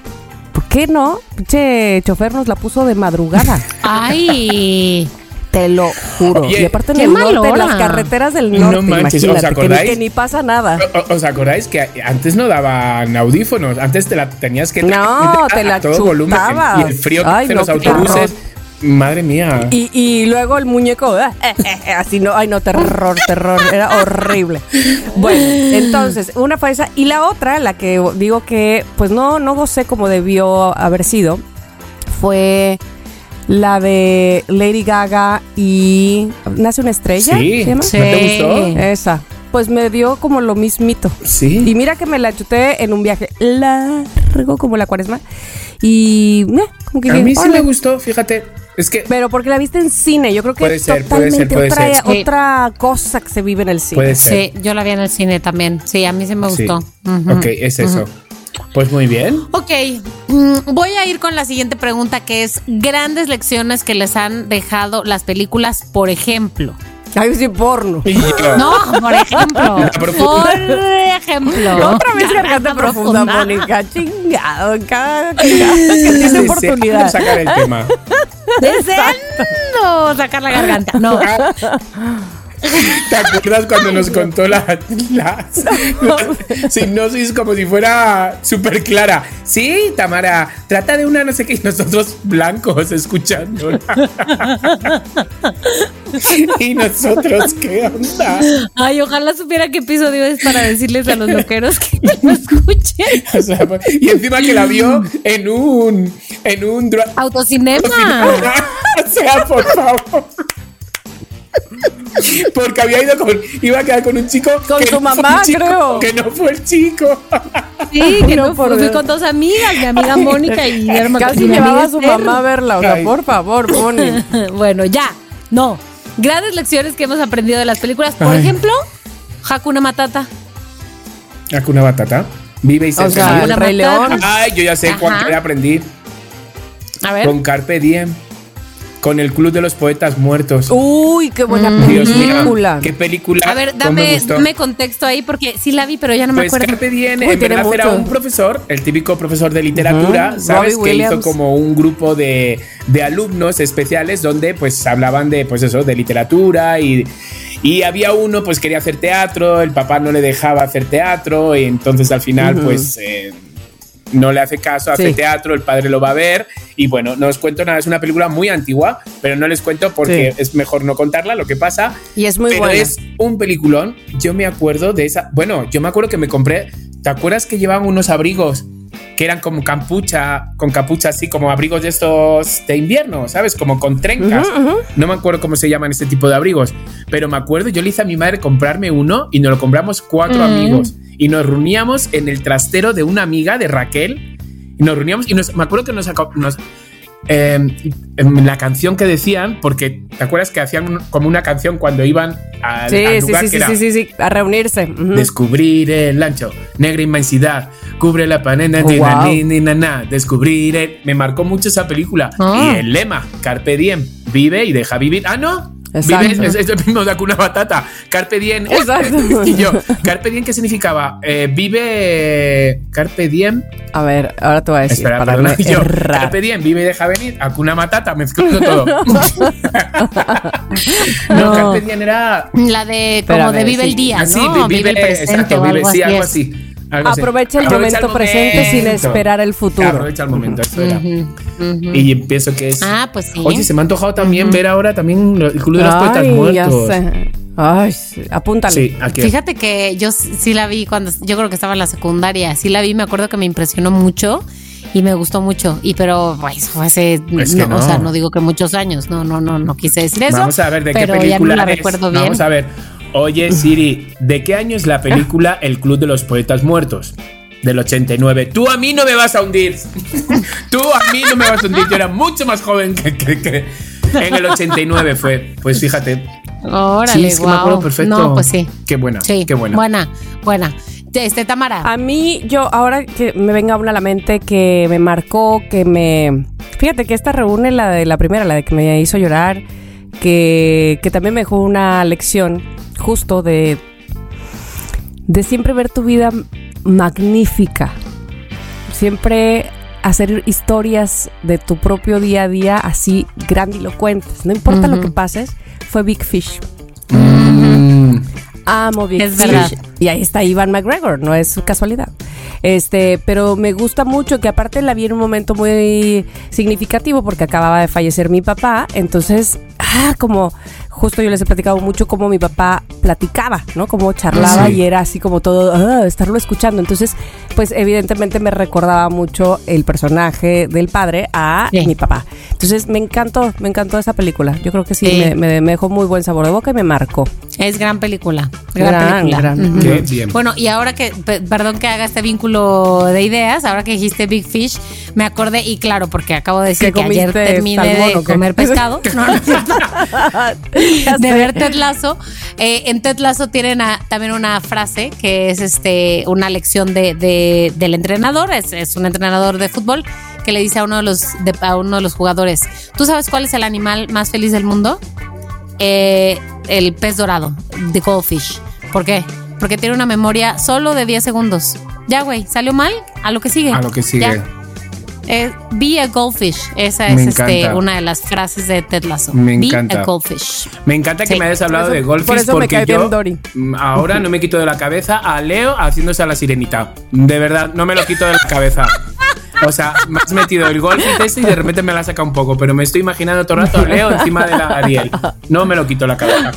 ¿Por qué no? Pinche chofer nos la puso de madrugada. Ay. Te lo juro. Oye, y aparte en el norte, en las carreteras del No norte, manches, ¿os que ni- acordáis? que, ni pasa nada. ¿Os acordáis que antes no daban audífonos? Antes te la tenías que No, te la a todo volumen. Y el frío que Ay, hace no, los autobuses. Madre mía. Y, y luego el muñeco, eh, eh, eh, así no, ay no, terror, terror, era horrible. Bueno, entonces, una fue esa. Y la otra, la que digo que, pues no, no gocé como debió haber sido, fue la de Lady Gaga y Nace una estrella. Sí. ¿se llama? Sí. ¿No te gustó? Esa. Pues me dio como lo mismito. Sí. Y mira que me la chuté en un viaje largo como la cuaresma. Y eh, como que A dije, mí sí me gustó, fíjate. Es que Pero porque la viste en cine, yo creo que es ser, puede totalmente ser, puede otra, ser. Sí. otra cosa que se vive en el cine. puede ser. Sí, yo la vi en el cine también. Sí, a mí sí me Sí. gustó. Ujú. Ok, es eso. Pues muy bien. Ok, mm, voy a ir con la siguiente pregunta que es grandes lecciones que les han dejado las películas, por ejemplo. Ay, sí, porno. No, por ejemplo. Por ejemplo. Otra vez garganta profunda, Mónica. Chingado. Cada, que Deseando oportunidad. sacar el tema. Deseando sacar la garganta. No. ¿Te acuerdas cuando nos contó la, la, la sinopsis como si fuera súper clara? Sí, Tamara, trata de una no sé qué y nosotros blancos escuchándola. y nosotros, ¿qué onda? Ay, ojalá supiera qué episodio es para decirles a los loqueros que lo escuchen. O sea, y encima que la vio en un en un dra- Autocinema. o sea, por favor. Porque había ido con. Iba a quedar con un chico. Con que su no mamá, chico, creo. Que no fue el chico. Sí, que No, no, por fui con dos amigas, mi amiga Mónica y mi hermana. Casi y llevaba a su Esther. mamá a verla. O sea, Ay. por favor, Bonnie. bueno, ya. No. Grandes lecciones que hemos aprendido de las películas. Por Ay. ejemplo, Hakuna Matata. Hakuna Batata. Vive y se O sea, el Rey Matata. León. Ay, yo ya sé cuál aprendí. A ver. Con Carpe Diem. Con el Club de los Poetas Muertos. Uy, qué buena mío, película. qué película. A ver, dame, contexto ahí porque sí la vi, pero ya no me Pues acuerdo. Carpe Diem Uy, en verdad era mucho. un profesor, el típico profesor de literatura, ¿sabes? Robbie Que hizo como un grupo de, de alumnos especiales donde pues hablaban de, pues eso, de literatura y, y había uno pues quería hacer teatro, el papá no le dejaba hacer teatro y entonces al final pues... eh, no le hace caso, hace Sí. teatro, el padre lo va a ver y bueno, no os cuento nada, es una película muy antigua, pero no les cuento porque Sí. es mejor no contarla, lo que pasa Y es muy pero buena. es un peliculón. Yo me acuerdo de esa. Bueno, yo me acuerdo que me compré. ¿Te acuerdas que llevaban unos abrigos que eran como capucha, con capucha así, como abrigos de estos de invierno, ¿sabes? Como con trencas. No me acuerdo cómo se llaman este tipo de abrigos, pero me acuerdo, yo le hice a mi madre comprarme uno y nos lo compramos cuatro Mm. amigos y nos reuníamos en el trastero de una amiga de Raquel y nos reuníamos y nos, me acuerdo que nos, nos eh, em, la canción que decían, porque te acuerdas que hacían como una canción cuando iban al, Sí, al sí, lugar sí, que sí, era sí, sí, sí, a reunirse. Descubrir el ancho, negra inmensidad, cubre la panena, Oh, wow. ni, ni, na, na, descubrir el- Me marcó mucho esa película. Ah. Y el lema, Carpe Diem, vive y deja vivir. Ah, no. Exacto. Vive, es, es el mismo de Hakuna Batata. Carpe Diem. Exacto. y yo, Carpe Diem, ¿qué significaba? Eh, vive. Carpe Diem. A ver, ahora te voy a decir. Espera, para perdona. yo. Carpe Diem, vive y deja venir. Hakuna Matata, mezclando todo. no, No. Carpe Diem era. La de como Espérame, de vive sí. el día, Ah, ¿no? sí, vi- vive, el presente exacto, o vive, algo sí, así. algo es. así. Aprovecha el momento presente sin esperar el futuro. Aprovecha el momento, eso era. Y pienso que es. Ah, pues sí. Oye, se me ha antojado también ver ahora también el Club de los Poetas Ay, ya Muertos. sé. Ay, sí, apúntale. Sí, aquí. Fíjate que yo sí la vi cuando yo creo que estaba en la secundaria. Sí la vi, me acuerdo que me impresionó mucho y me gustó mucho. Y pero pues fue hace Es que no, o sea, no digo que muchos años. No, no, no, no quise decir eso. Vamos a ver de qué película ya no la es. recuerdo bien. Vamos a ver. Oye, Siri, ¿de qué año es la película El Club de los Poetas Muertos? Del 89. Tú a mí no me vas a hundir. Tú a mí no me vas a hundir. Yo era mucho más joven que, que- que- en el 89 fue. Pues fíjate. Órale, sí, es que me guau. acuerdo perfecto. No, pues sí. Qué buena. Sí, Qué buena. Buena, buena. Este, Tamara. A mí, yo, ahora que me venga una a la mente que me marcó, que me. Fíjate que esta reúne la de la primera, la de que me hizo llorar, que, que también me dejó una lección justo de. de siempre ver tu vida magnífica. Siempre hacer historias de tu propio día a día así grandilocuentes. No importa lo que pases, fue Big Fish. Mm, Amo Big Es Fish. verdad. Y ahí está Ivan McGregor, no es casualidad. Este, pero me gusta mucho que aparte la vi en un momento muy significativo porque acababa de fallecer mi papá, entonces, ah, como justo yo les he platicado mucho cómo mi papá platicaba, ¿no? Cómo charlaba Sí. y era así como todo, ah, estarlo escuchando. Entonces, pues evidentemente me recordaba mucho el personaje del padre a Sí. mi papá. Entonces, me encantó, me encantó esa película. Yo creo que sí. Me, me- me dejó muy buen sabor de boca y me marcó. Es gran película. Gran, Gran, película. gran. Ujú. Qué bien. Bueno, y ahora que, pe- perdón que haga este vínculo de ideas, ahora que dijiste Big Fish, me acordé, y claro, porque acabo de decir ¿Qué que ayer terminé salmón de comer pescado. No, no de ver Ted Lasso. Eh, en Ted Lasso tienen a- también una frase que es este una lección de, de- del entrenador, es, es un entrenador de fútbol que le dice a uno de los de- a uno de los jugadores, ¿tú sabes cuál es el animal más feliz del mundo? Eh, el pez dorado, the goldfish. ¿Por qué? Porque tiene una memoria solo de 10 segundos. Ya, güey, salió mal, a lo que sigue. A lo que sigue. Ya. Eh, be a goldfish. Esa Me es este, una de las frases de Ted Lasso. Me be encanta. a goldfish. Me encanta que Sí. me hayas hablado Por de eso- golfis por eso me porque cae yo bien Dory. mm, ahora no me quito de la cabeza a Leo haciéndose a la sirenita. De verdad, no me lo quito de la cabeza. O sea, me has metido el golf y eso y de repente me la saca un poco, pero me estoy imaginando todo el rato a Leo encima de la Ariel. No me lo quito de la cabeza.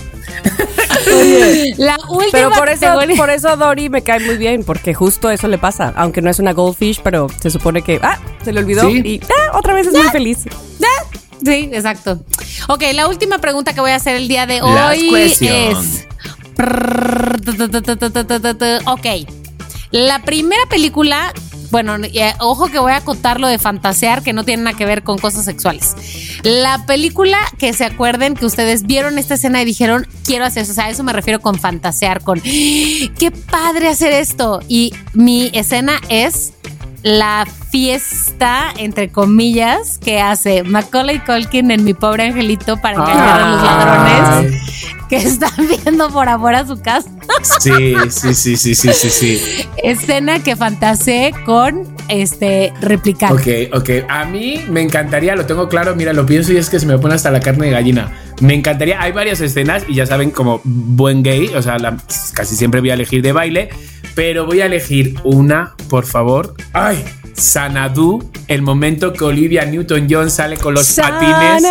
La última Pero por eso, categoría- por eso Dory me cae muy bien, porque justo eso le pasa. Aunque no es una goldfish, pero se supone que, ah, se le olvidó Sí. y ah, otra vez es muy feliz. Sí, exacto. Ok, la última pregunta que voy a hacer el día de Last hoy question. es. Ok. La primera película. Bueno, eh, ojo que voy a acotar lo de fantasear, que no tiene nada que ver con cosas sexuales. La película que se acuerden que ustedes vieron esta escena y dijeron, quiero hacer eso. O sea, a eso me refiero con fantasear, con qué padre hacer esto. Y mi escena es la fiesta, entre comillas, que hace Macaulay Culkin en Mi Pobre Angelito para engañar a los ladrones que están viendo por amor a su casa. Sí, sí, sí, sí, sí, sí, sí. Escena que fantaseé con este replicante. Ok, ok. A mí me encantaría, lo tengo claro, mira, lo pienso y es que se me pone hasta la carne de gallina. Me encantaría, hay varias escenas y ya saben, como buen gay, o sea, la- casi siempre voy a elegir de baile, pero voy a elegir una, por favor. Ay, Sanadu, el momento que Olivia Newton-John sale con los patines.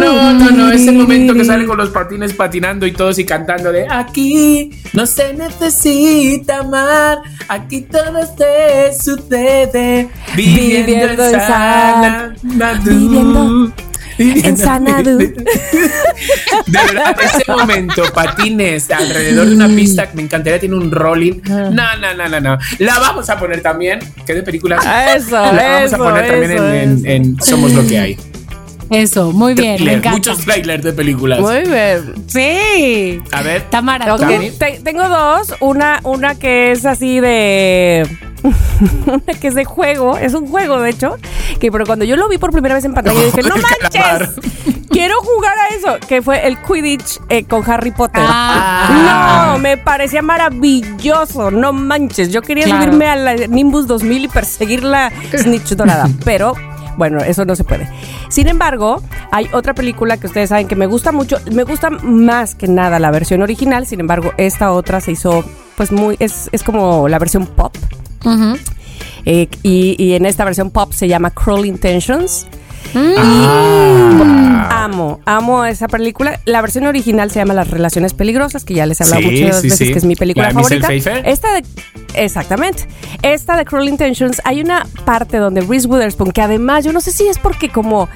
No, no, no, es el momento que sale con los patines patinando y todos y cantando de aquí no se necesita amar, aquí todo se sucede viviendo, Viviendo en en Sa- Sanadu. Viviendo- en Sanadu. De verdad, ese momento, patines alrededor de una pista, me encantaría, tiene un rolling. No, no, no, no, no. La vamos a poner también, que de películas. Eso, la vamos eso, a poner también eso, en, en- eso. en Somos lo que hay. Eso, muy bien, me Trailer, encanta. muchos trailers de películas. Muy bien. Sí. A ver. Tamara, Ok, ¿tú? Dani. te- tengo dos. Una, una que es así de. una que es de juego. Es un juego, de hecho. Que pero cuando yo lo vi por primera vez en pantalla, dije, no manches. Quiero jugar a eso. Que fue el Quidditch eh, con Harry Potter. Ah. No, me parecía maravilloso. No manches. Yo quería Claro. subirme a la Nimbus 2000 y perseguir la Snitch dorada. Pero. Bueno, eso no se puede. Sin embargo, hay otra película que ustedes saben que me gusta mucho. Me gusta más que nada la versión original. Sin embargo, esta otra se hizo, pues muy, es, es como la versión pop. Eh, y, y en esta versión pop se llama Cruel Intentions. Ah. Amo, amo esa película. La versión original se llama Las Relaciones Peligrosas, que ya les he hablado Sí, muchas sí, veces sí. que es mi película favorita. Esta de, exactamente. Esta de Cruel Intentions, hay una parte donde Reese Witherspoon, que además yo no sé si es porque como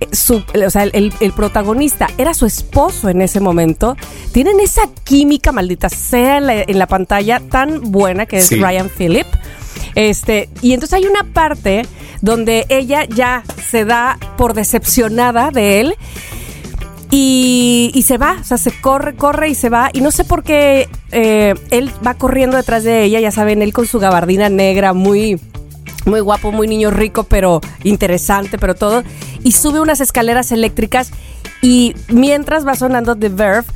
eh, su, o sea, el, el protagonista era su esposo en ese momento, tienen esa química maldita sea en la, en la pantalla tan buena que es Sí. Ryan Phillip. Este, y entonces hay una parte donde ella ya se da por decepcionada de él y, y se va, o sea, se corre, corre y se va. Y no sé por qué eh, él va corriendo detrás de ella, ya saben, él con su gabardina negra, muy, muy guapo, muy niño rico, pero interesante, pero todo. Y sube unas escaleras eléctricas y mientras va sonando The Verve,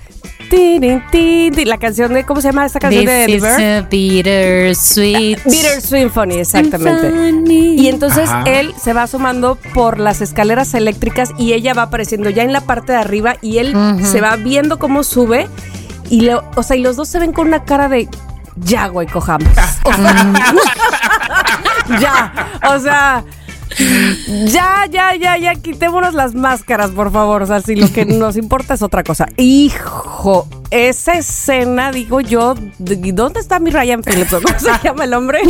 la canción de, ¿cómo se llama esta canción de This Verve? a bittersweet Bitter Symphony, exactamente. symphony. Y entonces Ajá. él se va asomando por las escaleras eléctricas y ella va apareciendo ya en la parte de arriba y él se va viendo cómo sube y lo, o sea, y los dos se ven con una cara de ya, güey, cojamos. Ya, o sea, ya, ya, ya, ya, quitémonos las máscaras, por favor. O sea, si lo que nos importa es otra cosa. Hijo, esa escena, digo yo, ¿de- ¿dónde está mi Ryan Phillips? ¿O ¿Cómo se llama el hombre?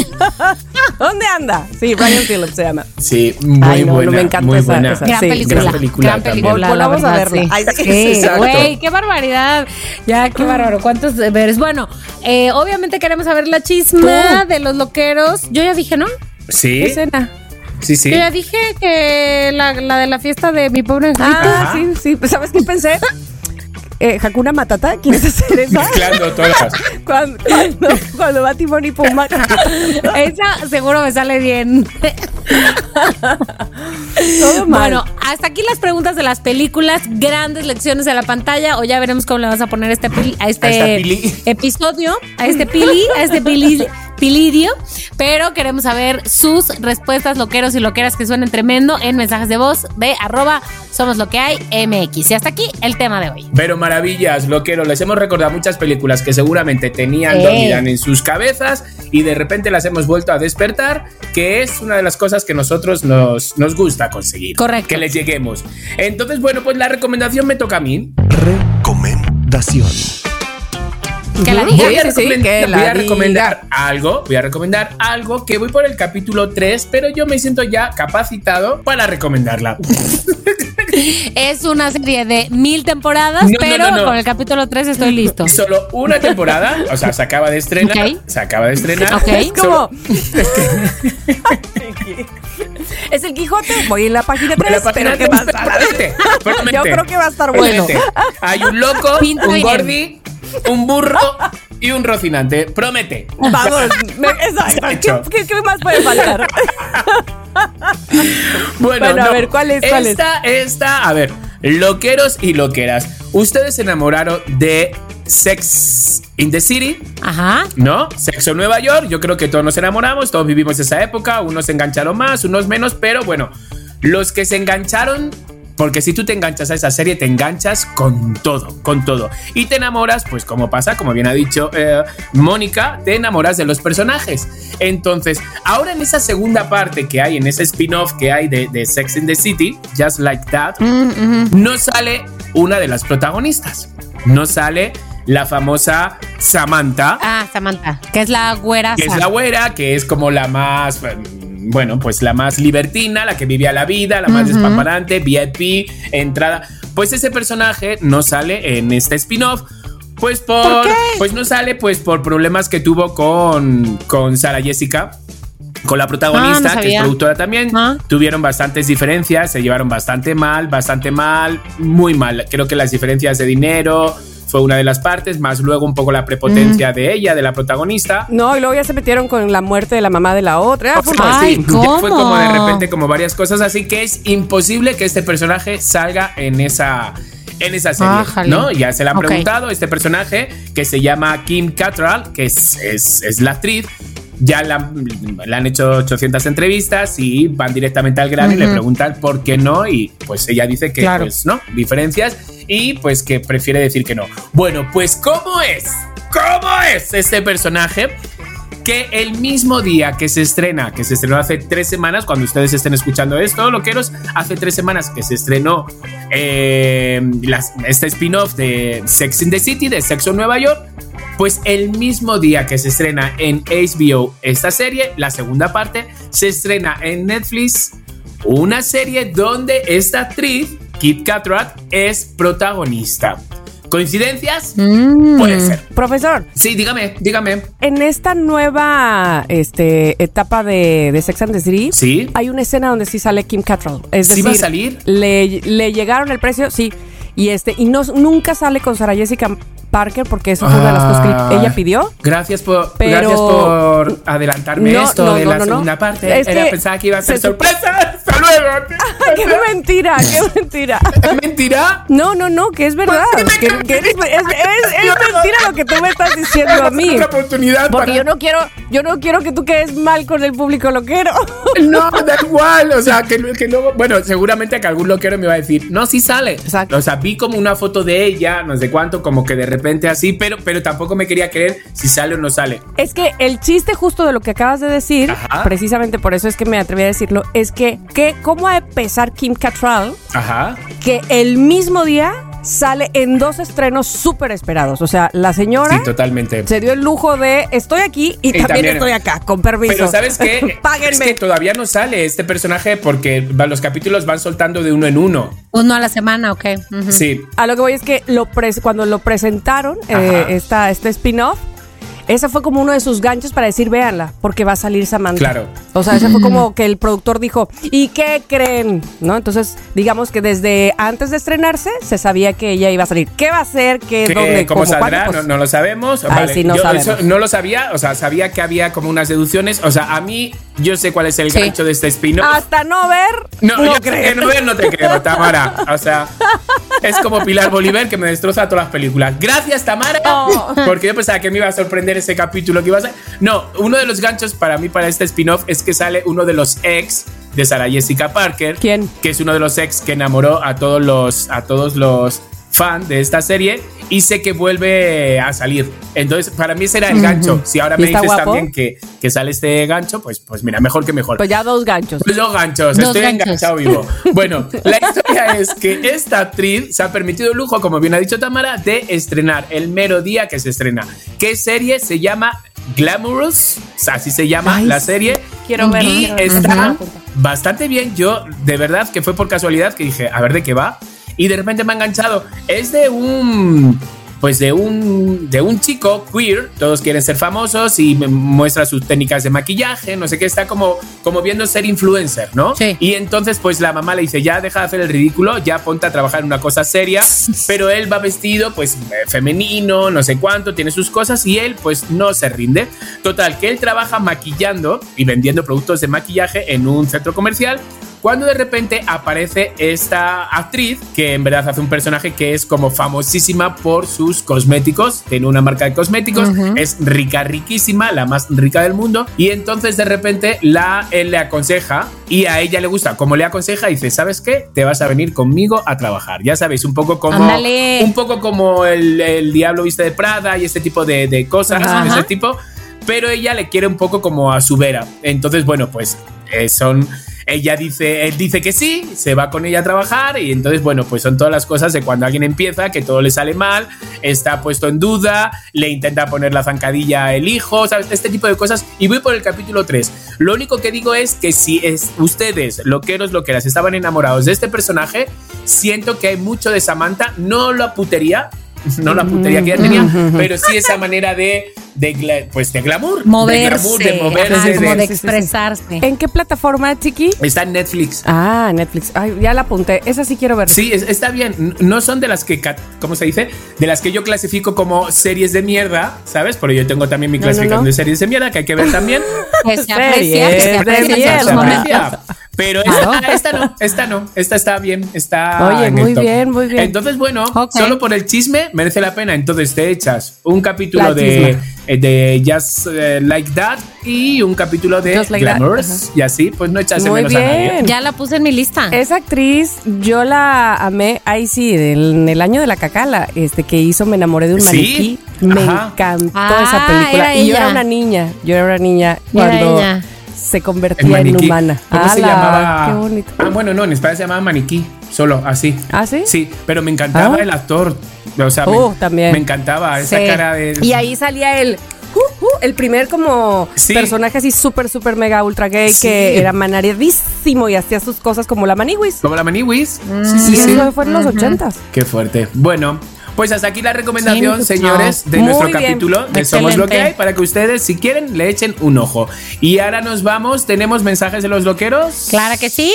¿Dónde anda? Sí, Ryan Phillips se llama. Sí, muy Ay, no, me encanta muy esa- buena. esa. Gran Sí, película. gran película Gran película. Volvamos a verla. sí. Ay, sí, Sí, exacto. güey, qué barbaridad. Ya, qué bárbaro. ¿Cuántos veres? Bueno, eh, obviamente queremos saber la chisma de los loqueros. Yo ya dije, ¿no? Sí, ¿Qué escena? Sí, sí. Yo ya dije que la, la de la fiesta de mi pobre angelito. Ah, Ajá. sí, sí. ¿Sabes qué pensé? Eh, Hakuna Matata, ¿quieres hacer esa? Mezclando todas. cuando, cuando, cuando va Timón y Pumba. Esa seguro me sale bien. Todo mal. Bueno, hasta aquí las preguntas de las películas, grandes lecciones en la pantalla, o ya veremos cómo le vas a poner este pili- a este A episodio, a este pili, a este pili, pilidio, pero queremos saber sus respuestas loqueros y loqueras que suenen tremendo en mensajes de voz de arroba somos lo que hay MX. Y hasta aquí el tema de hoy. Pero maravillas, loquero. Les hemos recordado muchas películas que seguramente tenían Eh. dormidas en sus cabezas y de repente las hemos vuelto a despertar, que es una de las cosas que nosotros nos, nos gusta conseguir. Correcto. Que les lleguemos. Entonces, bueno, pues la recomendación me toca a mí. Recomendación. Que la diga. Voy a, Sí, sí, sí, recomend- que voy la a recomendar diga. algo, voy a recomendar algo que voy por el capítulo 3, pero yo me siento ya capacitado para recomendarla. Es una serie de mil temporadas, No, pero no, no. con el capítulo 3 estoy listo. Solo una temporada, o sea, se acaba de estrenar. Ok. Se acaba de estrenar. Ok. Es Solo- es el Quijote. Voy en la página Voy a 3. la página pero promete. Yo creo que va a estar bueno. Promete. Hay un loco, Pinta un bien. gordi, un burro y un rocinante. Promete. Vamos. exacto. ¿Qué, más puede faltar? Bueno, Bueno, a ver, ¿cuál es, cuál es? esta, esta, a ver, loqueros y loqueras. Ustedes se enamoraron de Sex in the City, Ajá. ¿no? Sexo en Nueva York. Yo creo que todos nos enamoramos, todos vivimos esa época. Unos se engancharon más, unos menos, pero bueno, los que se engancharon. Porque si tú te enganchas a esa serie, te enganchas con todo, con todo. Y te enamoras, pues como pasa, como bien ha dicho eh, Mónica, te enamoras de los personajes. Entonces, ahora en esa segunda parte que hay, en ese spin-off que hay de, de Sex in the City, Just Like That, no sale una de las protagonistas. No sale la famosa Samantha, Ah, Samantha, que es la güera. que es la güera, que es como la más, bueno, pues la más libertina, la que vivía la vida, la más Ujú. despamparante, VIP, entrada. Pues ese personaje no sale en este spin-off. Pues por, ¿Por qué? pues no sale pues por problemas que tuvo con, con Sara Jessica. Con la protagonista, Ah, no que es productora también, Ah. tuvieron bastantes diferencias, se llevaron bastante mal, bastante mal, muy mal. Creo que las diferencias de dinero fue una de las partes, más luego un poco la prepotencia de ella, de la protagonista. No, y luego ya se metieron con la muerte de la mamá de la otra. Ah, fue Ay, Sí, ¿cómo? Fue como de repente como varias cosas, así que es imposible que este personaje salga en esa en esa serie, Ájale. ¿no? Ya se le Ok. preguntado este personaje que se llama Kim Cattrall, que es, es, es la actriz. Ya le han, le han hecho 800 entrevistas y van directamente al grano y le preguntan por qué no y pues ella dice que Claro. pues no, diferencias y pues que prefiere decir que no. Bueno, pues ¿cómo es? ¿Cómo es este personaje? que el mismo día que se estrena, que se estrenó hace tres semanas, cuando ustedes estén escuchando esto, loqueros, hace tres semanas que se estrenó eh, las- este spin-off de Sex in the City, de Sexo en Nueva York, pues el mismo día que se estrena en HBO esta serie, la segunda parte, se estrena en Netflix una serie donde esta actriz, Kit Catrat, es protagonista. ¿Coincidencias? Mm. Puede ser. Profesor, Sí, dígame, dígame. en esta nueva este, etapa de, de Sex and the City, Sí. hay una escena donde sí sale Kim Cattrall. Es ¿Sí decir, va a salir? Le, le llegaron el precio, sí. Y este, y no, nunca sale con Sarah Jessica Parker porque eso fue una de las cosas Ah. que ella pidió. Gracias por, Pero- gracias por adelantarme No, esto no, de no, la segunda parte. Es Era, que pensaba que iba a ser se sorpresa. ¡Hasta luego! ¡Qué mentira! ¡Qué mentira! ¿Es mentira? No, no, no, que es verdad. Que, que eres- es, es- es mentira lo que tú me estás diciendo a mí. Porque yo no quiero, yo no quiero que tú quedes mal con el público loquero. No, da igual. O sea, que, que luego. Bueno, seguramente que algún loquero me va a decir, no, sí sale. Exacto. O sea, vi como una foto de ella, no sé cuánto, como que de repente así, pero, pero tampoco me quería creer si sale o no sale. Es que el chiste justo de lo que acabas de decir, Ajá. precisamente por eso es que me atreví a decirlo, es que, que ¿cómo va a empezar Kim Cattrall Ajá. que el mismo día sale en dos estrenos súper esperados? O sea, la señora Sí, totalmente. se dio el lujo de estoy aquí y, Y también, también- estoy acá, con permiso. Pero ¿sabes qué? Páguenme. Es que todavía no sale este personaje porque los capítulos van soltando de uno en uno. Uno a la semana, ok. Sí. A lo que voy es que lo pres- cuando lo presentaron, eh, esta, este spin-off, ese fue como uno de sus ganchos para decir, véanla, porque va a salir Samantha. Claro. O sea, ese fue como que el productor dijo, ¿y qué creen? ¿No? Entonces, digamos que desde antes de estrenarse, se sabía que ella iba a salir. ¿Qué va a hacer? ¿Qué, ¿Qué- dónde? ¿Cómo cómo, saldrá? cuándo? Pues, no, no lo sabemos. Ay, sí, no yo sabemos. eso no lo sabía. O sea, sabía que había como unas deducciones. O sea, a mí, yo sé cuál es el Sí. gancho de este spin-off. Hasta no ver, No, no, yo creo. no, ver no te creo, Tamara. O sea, es como Pilar Bolívar que me destroza todas las películas. Gracias, Tamara. Oh. Porque yo pensaba que me iba a sorprender ese capítulo que iba a ser. No, uno de los ganchos para mí, para este spin-off, es que sale uno de los ex de Sarah Jessica Parker. ¿Quién? Que es uno de los ex que enamoró a todos los, a todos los fan de esta serie y sé que vuelve a salir. Entonces, para mí será el gancho. Si ahora me dices también que, que, sale este gancho, pues, pues mira, mejor que mejor. Pues ya dos ganchos. Pues dos ganchos, estoy enganchado vivo. Bueno, la historia es que esta actriz se ha permitido el lujo, como bien ha dicho Tamara, de estrenar el mero día que se estrena. ¿Qué serie se llama Glamorous? Así se llama la serie. Quiero ver. Y está bastante bien. Yo, de verdad, que fue por casualidad que dije, a ver de qué va y de repente me ha enganchado. Es de un pues de un, de un chico queer, todos quieren ser famosos y muestra sus técnicas de maquillaje, no sé qué, está como, como viendo ser influencer, ¿no? Sí. Y entonces pues la mamá le dice, ya deja de hacer el ridículo, ya ponte a trabajar en una cosa seria, pero él va vestido pues femenino, no sé cuánto, tiene sus cosas y él pues no se rinde. Total, que él trabaja maquillando y vendiendo productos de maquillaje en un centro comercial cuando de repente aparece esta actriz que en verdad hace un personaje que es como famosísima por sus cosméticos, tiene una marca de cosméticos, es rica, riquísima, la más rica del mundo y entonces de repente la él le aconseja y a ella le gusta, como le aconseja dice, ¿sabes qué? Te vas a venir conmigo a trabajar. Ya sabéis, un poco como un poco como el, diablo viste de Prada y este tipo de, cosas, ese tipo, pero ella le quiere un poco como a su vera. Entonces, bueno, pues eh, son ella dice, él dice que sí, se va con ella a trabajar y entonces, bueno, pues son todas las cosas de cuando alguien empieza, que todo le sale mal, está puesto en duda, le intenta poner la zancadilla el hijo, ¿sabes? Este tipo de cosas. Y voy por el capítulo 3. Lo único que digo es que si es, ustedes, loqueros, loqueras, estaban enamorados de este personaje, siento que hay mucho de Samantha, no la putería, no la putería que ella tenía, pero sí esa manera de, de, pues de glamour. Moverse. De, de moverse. de, expresarse. ¿En qué plataforma, Chiqui? Está en Netflix. Ah, Netflix. Ay, ya la apunté. Esa sí quiero ver. Sí, está bien. No son de las que, ¿cómo se dice? De las que yo clasifico como series de mierda, ¿sabes? Porque yo tengo también mi clasificación de series de mierda que hay que ver también. que se aprecia, que se aprecia pero esta, no, esta no, esta está bien, está. Oye, muy bien, muy bien. Entonces, bueno, solo por el chisme merece la pena. Entonces te echas un capítulo de, eh, de Just eh, Like That y un capítulo de Glamours y así, pues no echas menos a nadie. Ya la puse en mi lista. Esa actriz, yo la amé, ahí sí, en el año de la cacala, este que hizo Me enamoré de un maniquí. Me encantó esa ah, película. Y yo era una niña, yo era una niña cuando se convertía en, humana. ¿Cómo se llamaba? Qué bonito. Ah, bueno, no, en España se llamaba maniquí, solo así. ¿Ah, sí? Sí, pero me encantaba ah. el actor. O sea, uh, también. me encantaba esa cara de. Y ahí salía el. Uh, uh, el primer como personaje así súper, súper mega ultra gay que era manariadísimo y hacía sus cosas como la Maniwis. Como la Maniwis. Sí, sí, sí. Eso fue en los ochentas. Qué fuerte. Bueno, pues hasta aquí la recomendación, señores, de nuestro capítulo de Somos lo que hay, para que ustedes, si quieren, le echen un ojo. Y ahora nos vamos. ¿Tenemos mensajes de los loqueros? Claro que sí.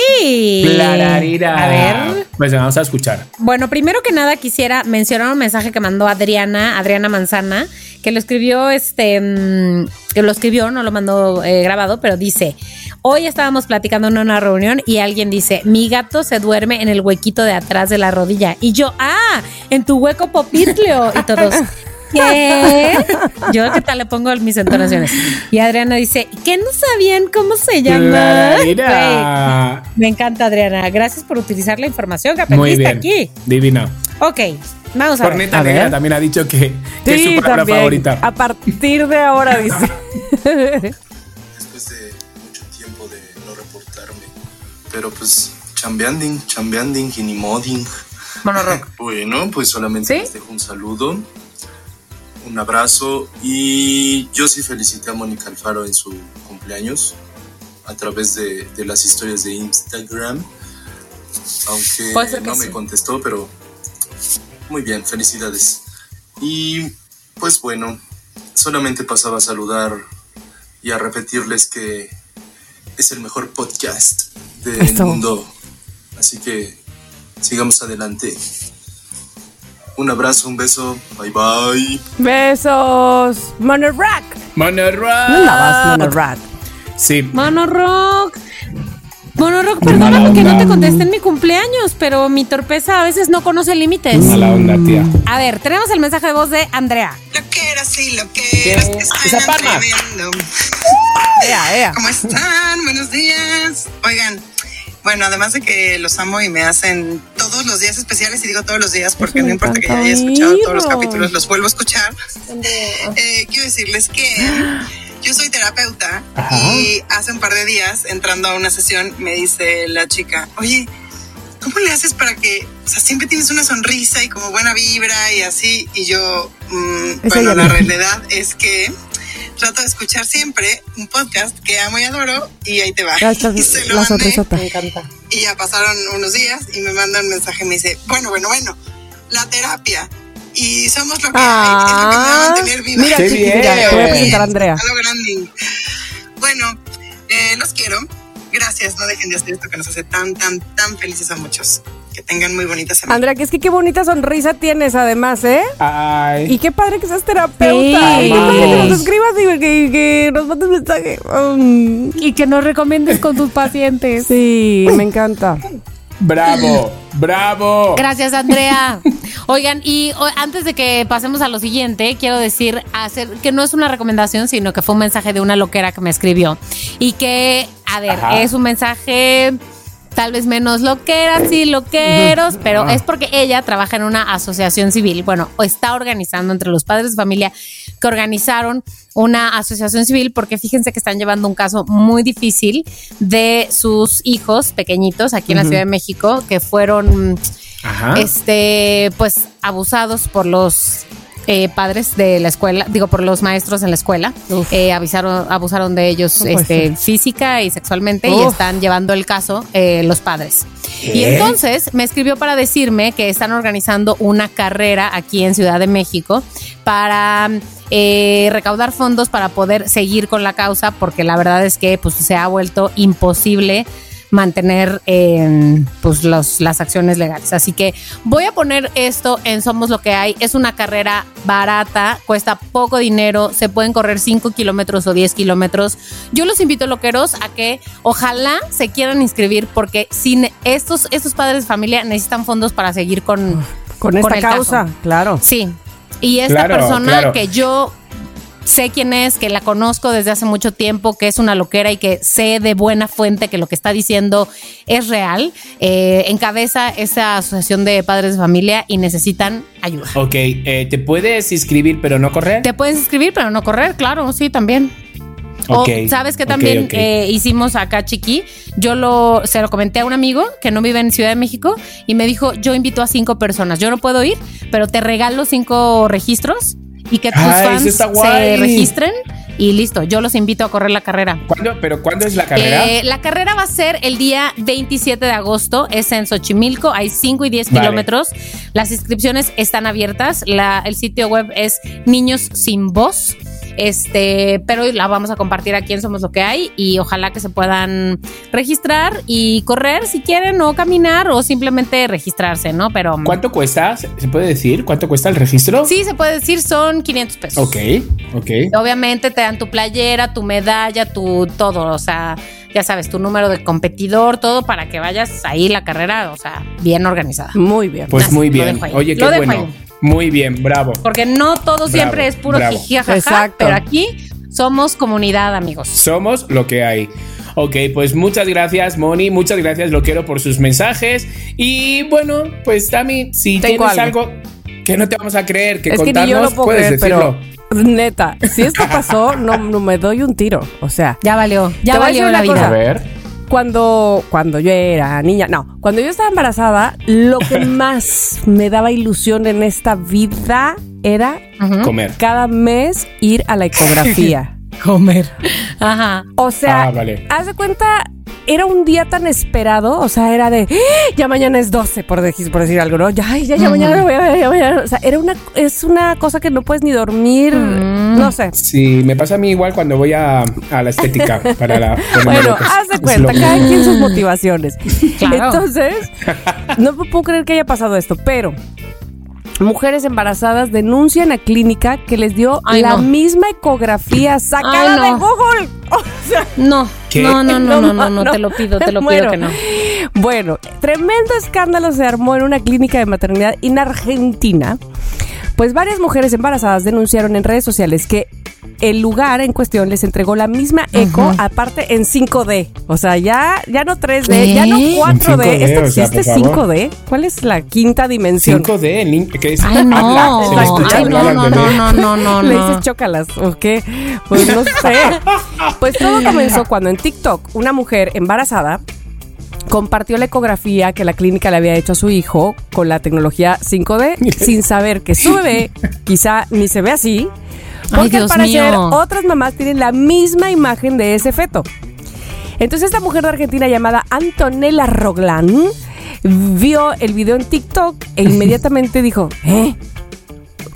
Clararira. A ver. Pues vamos a escuchar. Bueno, primero que nada quisiera mencionar un mensaje que mandó Adriana, Adriana Manzana, que lo escribió, este, mm, que lo escribió, no lo mandó eh, grabado, pero dice, hoy estábamos platicando en una reunión y alguien dice, mi gato se duerme en el huequito de atrás de la rodilla. Y yo, ah, en tu hueco popitlio. Y todos, ¿qué? Yo, ¿qué tal le pongo mis entonaciones? Y Adriana dice, ¿qué no sabían cómo se llama? me encanta, Adriana. Gracias por utilizar la información que aprendiste aquí. Divina. Ok, Vamos a Corneta ver. Negra también ha dicho que, es su palabra favorita. A partir de ahora, dice. Pero pues, chambeanding, chambeanding y ni modding. Bueno, pues solamente les dejo un saludo, un abrazo y yo sí felicité a Mónica Alfaro en su cumpleaños a través de, de las historias de Instagram. Aunque no me contestó, pero muy bien, felicidades. Y pues bueno, solamente pasaba a saludar y a repetirles que es el mejor podcast del mundo. Así que sigamos adelante. Un abrazo, un beso. Bye bye. Besos. Monorack. Monorack. No la vas, Sí. Monorack. Bueno, Rock, perdóname que no te contesté en mi cumpleaños, pero mi torpeza a veces no conoce límites. Mala onda, tía. A ver, tenemos el mensaje de voz de Andrea. Lo que era, sí, lo que era. Esa palma. ¿Cómo están? Buenos días. Oigan, Bueno, además de que los amo y me hacen todos los días especiales, y digo todos los días porque no importa que ya haya escuchado todos los capítulos, los vuelvo a escuchar. Eh, quiero decirles que yo soy terapeuta Ajá. y hace un par de días, entrando a una sesión, me dice la chica, oye, ¿cómo le haces para que, o sea, siempre tienes una sonrisa y como buena vibra y así? Y yo, mm, Es bueno, la realidad es que trato de escuchar siempre un podcast que amo y adoro y ahí te va. Y se lo la mandé. sonrisota. Y ya pasaron unos días y me manda un mensaje y me dice, bueno, bueno, bueno, la terapia. Y somos lo que hay, es lo que me va a mantener viva. Ah, mira, Qué bien. mira, te voy a presentar a Andrea. A lo grande. Bueno, eh, los quiero. Gracias, no dejen de hacer esto que nos hace tan, tan, tan felices a muchos. Que tengan muy bonitas semanas. Andrea, que es que qué bonita sonrisa tienes además, ¿eh? Ay. Y qué padre que seas terapeuta. Sí. Y qué padre que nos escribas y que, que nos mandes mensaje. Mm, Y que nos recomiendes con tus pacientes. sí, me encanta. Bravo, bravo. Gracias, Andrea. Oigan, y o- antes de que pasemos a lo siguiente, quiero decir hacer que no es una recomendación, sino que fue un mensaje de una loquera que me escribió. Y que, a ver, Ajá. es un mensaje tal vez menos loqueras y loqueros, pero es porque ella trabaja en una asociación civil, bueno, o está organizando entre los padres de familia que organizaron una asociación civil porque fíjense que están llevando un caso muy difícil de sus hijos pequeñitos aquí en la Ciudad de México que fueron Ajá. este, pues abusados por los eh, padres de la escuela, digo, por los maestros en la escuela. Eh, avisaron, abusaron de ellos No este, física y sexualmente y están llevando el caso eh, los padres. Y entonces me escribió para decirme que están organizando una carrera aquí en Ciudad de México para eh, recaudar fondos para poder seguir con la causa, porque la verdad es que pues, se ha vuelto imposible mantener eh, pues los, las acciones legales. Así que voy a poner esto en Somos lo que hay. Es una carrera barata, cuesta poco dinero, se pueden correr 5 kilómetros o 10 kilómetros. Yo los invito, loqueros, a que ojalá se quieran inscribir porque sin estos, estos padres de familia necesitan fondos para seguir con, Con esta el caso. causa, claro. Sí. Y esta Claro, persona claro. que yo sé quién es, que la conozco desde hace mucho tiempo, que es una loquera y que sé de buena fuente que lo que está diciendo es real, eh, encabeza esa asociación de padres de familia y necesitan ayuda. Ok, eh, ¿te puedes inscribir pero no correr? Te puedes inscribir, pero no correr, claro, sí, también. O sabes que también eh, hicimos acá chiqui. Yo lo se lo comenté a un amigo que no vive en Ciudad de México y me dijo yo invito a cinco personas. Yo no puedo ir, pero te regalo cinco registros y que tus Ah, fans se registren y listo. Yo los invito a correr la carrera. ¿Cuándo? ¿Pero cuándo es la carrera? Eh, la carrera va a ser el día 27 de agosto, es en Xochimilco, hay 5 y 10 Vale. kilómetros. Las inscripciones están abiertas, la- el sitio web es Niños Sin Voz. Este, pero la vamos a compartir aquí en Somos Lo que hay y ojalá que se puedan registrar y correr si quieren o caminar o simplemente registrarse, ¿no? Pero ¿Cuánto cuesta? ¿Se puede decir? ¿Cuánto cuesta el registro? sí se puede decir son 500 pesos. Ok, ok. Obviamente te dan tu playera, tu medalla, tu todo, o sea, ya sabes, tu número de competidor, todo para que vayas ahí la carrera, o sea, bien organizada. Muy bien. Pues Así, muy lo bien. dejo ahí. Oye, qué Lo dejo bueno. ahí. Muy bien, bravo. Porque no todo siempre es puro bravo. jiji, jajaja, Exacto. pero aquí somos comunidad, amigos. Somos lo que hay. Ok, pues muchas gracias, Moni. Muchas gracias, Loquero, por sus mensajes. Y bueno, pues Tami, si Tengo tienes algo. algo. que no te vamos a creer, que es que contarnos, ni yo lo puedo puedes creer, decirlo. pero neta, si esto pasó, no, no me doy un tiro. O sea, Ya valió, ya valió la cosa. A vida. ver. Cuando, cuando yo era niña, no, cuando yo estaba embarazada, lo que más me daba ilusión en esta vida era. Comer. cada mes ir a la ecografía. Comer. Ajá. O sea, Ah, vale. haz de cuenta, era un día tan esperado, o sea, era de, ¡Ah! ya mañana es 12, por decir, por decir algo, ¿no? Ya, ya, ya mañana, voy a- ya mañana. O sea, era una, es una cosa que no puedes ni dormir, Mm. no sé. Sí, me pasa a mí igual cuando voy a, a la estética para la. Bueno, haz de cuenta, cada mismo. quien sus motivaciones. Claro. Entonces, no puedo creer que haya pasado esto, pero mujeres embarazadas denuncian a clínica que les dio Ay, la no. misma ecografía sacada Ay, no. de Google. O sea, No, ¿Qué? no, no, no, no, no, No, no, te lo pido, te lo pido que no. Bueno, tremendo escándalo se armó en una clínica de maternidad en Argentina Pues varias mujeres embarazadas denunciaron en redes sociales que el lugar en cuestión les entregó la misma eco, aparte en 5D. O sea, ya, ya no 3D, ya no ¿Qué? 4D. En 5D, ¿Esto o sea, existe por favor. 5D? ¿Cuál es la quinta dimensión? 5D, el link que es Ay, no. se Ay, no, no, no, no, no, no, Le no. dices chócalas, ¿o qué? Pues no sé. Pues todo comenzó cuando en TikTok una mujer embarazada compartió la ecografía que la clínica le había hecho a su hijo con la tecnología 5D sin saber que su bebé quizá ni se ve así. Porque al parecer otras mamás tienen la misma imagen de ese feto. Entonces esta mujer de Argentina llamada Antonella Roglan vio el video en TikTok e inmediatamente dijo, ¿eh?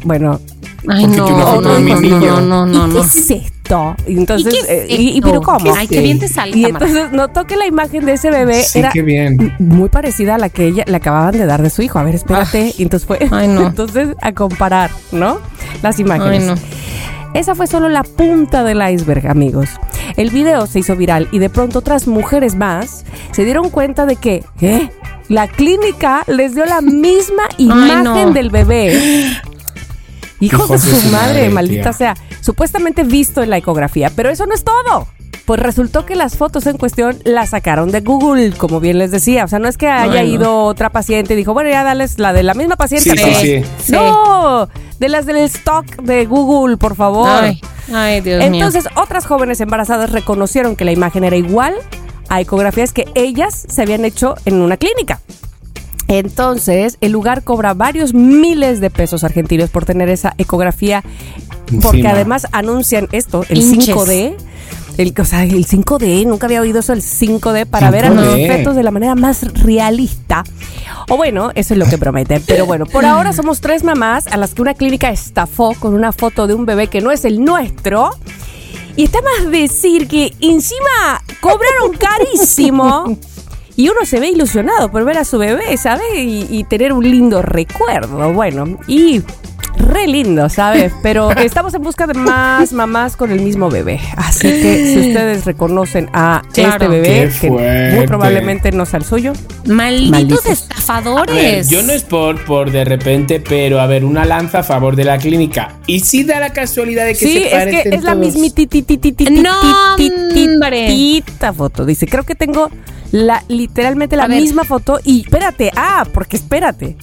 Bueno, Ay, no, no, no, niño. no, no, no, ¿Y qué no. es esto? Y entonces, ¿Y qué es eh, y, pero ¿cómo? Ay, qué bien te sale, Y Tamara. entonces notó que la imagen de ese bebé Sí, era qué bien. muy parecida a la que ella le acababan de dar de su hijo. A ver, espérate. Y entonces fue, Ay, no. entonces a comparar, ¿no? Las imágenes. Ay, no. Esa fue solo la punta del iceberg, amigos. El video se hizo viral y de pronto otras mujeres más se dieron cuenta de que, ¿eh? La clínica les dio la misma imagen no. del bebé. Hijos, de su, madre, maldita tía. sea. Supuestamente visto en la ecografía, pero eso no es todo. Pues resultó que las fotos en cuestión las sacaron de Google, como bien les decía. O sea, no es que haya ido otra paciente y dijo, bueno, ya dales la de la misma paciente. Sí, sí, pero- sí. Sí. No, de las del stock de Google, por favor. Ay, ay, Dios mío. Entonces, otras jóvenes embarazadas reconocieron que la imagen era igual a ecografías que ellas se habían hecho en una clínica. Entonces, el lugar cobra varios miles de pesos argentinos por tener esa ecografía, porque Encima. además anuncian esto, el Hinches. 5D. El, o sea, el 5D, nunca había oído eso, el 5D, para ver a los 5D. fetos de la manera más realista. O bueno, eso es lo que prometen. Pero bueno, por ahora somos tres mamás a las que una clínica estafó con una foto de un bebé que no es el nuestro. Y está más decir que encima cobraron carísimo. Y uno se ve ilusionado por ver a su bebé, ¿sabes? Y, y tener un lindo recuerdo. Bueno, y re lindo, ¿sabes? Pero estamos en busca de más mamás con el mismo bebé. Así que si ustedes reconocen a Claro. este bebé, que muy probablemente no sea el suyo, Malditos, Malditos. A ver, estafadores. yo no es por, por de repente, pero a ver, una lanza a favor de la clínica. Y sí da la casualidad de que sí, se es parecen que es la todos. hombre. foto. Dice, creo que tengo la literalmente la A ver. misma foto y espérate, ah, porque espérate.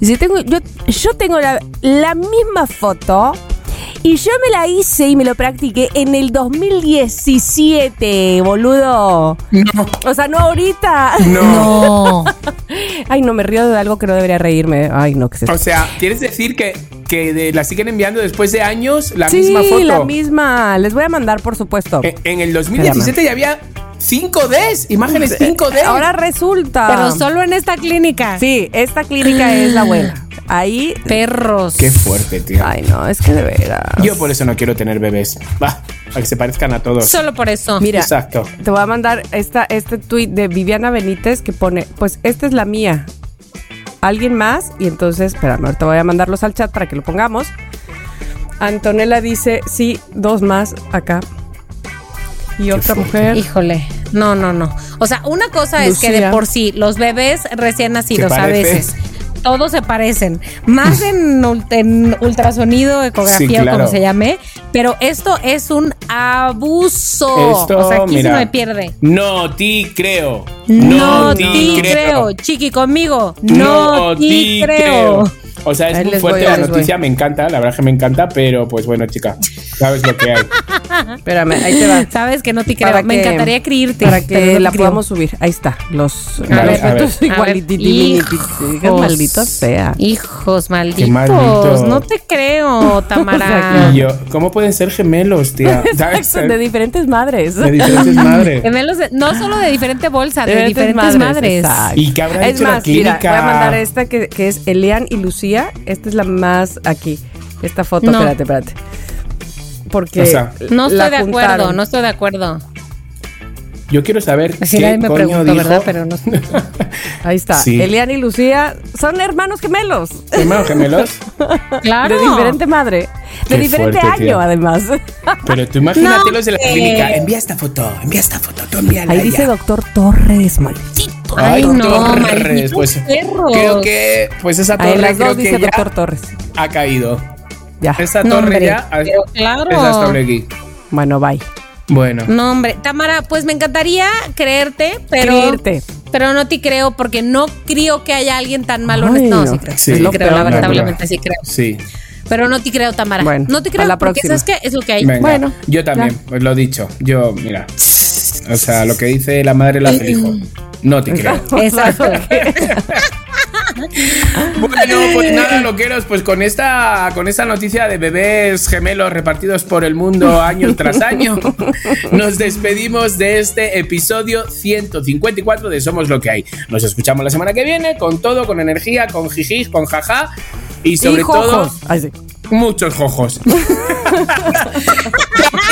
Dice, tengo yo yo tengo la, la misma foto y yo me la hice y me lo practiqué en el 2017, boludo. No, O sea, no ahorita. no. No. Ay, no me río de algo que no debería reírme. Ay, no, que se O sea, ¿quieres decir que, que de- la siguen enviando después de años la Sí, misma foto? la misma. Les voy a mandar, por supuesto. En, en el 2017 ya había 5Ds, imágenes 5D. Ahora resulta. Pero solo en esta clínica. Sí, esta clínica es la buena. Ahí. Perros. Qué fuerte, tío. Ay, no, es que de veras. Yo por eso no quiero tener bebés. Va, para que se parezcan a todos. Solo por eso. Mira, Exacto. te voy a mandar esta, este tweet de Viviana Benítez que pone: Pues esta es la mía. ¿Alguien más? Y entonces, espérame, ahorita voy a mandarlos al chat para que lo pongamos. Antonella dice: Sí, dos más acá. Y otra mujer. Híjole, no, no, no. O sea, una cosa es que de por sí los bebés recién nacidos Se a veces todos se parecen, más en, ul- en ultrasonido, ecografía Sí, o claro. como se llame, pero esto es un abuso. Esto, o sea, aquí mira, no me pierde. No ti creo. No, ti ti creo. chiqui conmigo. No, No ti ti creo. creo. O sea, es Ahí muy fuerte voy, la noticia, me encanta, la verdad que me encanta, pero pues bueno, chica, sabes lo que hay. Espérame, ahí te va. Sabes que no te creo. Para me que- encantaría creerte. Para que no la creo. podamos subir. Ahí está. Los, A los ver, a fetos ver. A ver, igualitititititititis. hijos. Maldito sea. Hijos malditos. maldito. No te creo, O Tamara. sea, Y yo, ¿cómo pueden ser gemelos, tía? De diferentes madres. De diferentes madres. Gemelos de- no solo de diferente bolsa, de, Diferentes diferentes madres. ¿Y qué habrá es hecho la mira, clínica? voy a mandar esta que, que es Elian y Lucía. Esta es la más aquí. Esta foto, No. espérate, espérate. Porque O sea, No la estoy de acuerdo, juntaron. no estoy de acuerdo. Yo quiero saber Así qué nadie me coño preguntó, dijo. ¿verdad? Pero no. Ahí está. Sí. Elian y Lucía son hermanos gemelos. ¿Hermanos gemelos? Claro. De diferente madre. De Qué diferente fuerte, año, además. Pero tú imagínatelos de la No, clínica. Envía esta foto, envía esta foto, tú envíala Ahí dice doctor Torres, maldito. Ay, no, Torres, pues perros. creo que pues esa Ahí torre las creo dos dice que ya doctor Torres. ha caído. Ya. Esa No, torre hombre, ya ha- pero claro. es hasta aquí. Bueno, bye. Bueno. No, hombre, Tamara, pues me encantaría creerte, pero. Creerte. Pero no te creo porque no creo que haya alguien tan malo. Ay, no, no. sí creo. Sí. Sí, creo, lamentablemente sí creo. Sí. Pero no te creo, Tamara. Bueno, no te a creo la porque próxima. ¿sabes qué? Es lo que hay. Venga, Bueno, yo también, ya. pues lo he dicho. Yo, mira. O sea, lo que dice la madre la hace el hijo. No te creo. Exacto. Bueno, pues nada, loqueros, pues con esta, con esta noticia de bebés gemelos repartidos por el mundo año tras año, nos despedimos de este episodio 154 de Somos lo que hay. Nos escuchamos la semana que viene con todo, con energía, con jiji, con jaja y sobre Y todo jojos. Ay, sí. muchos jojos.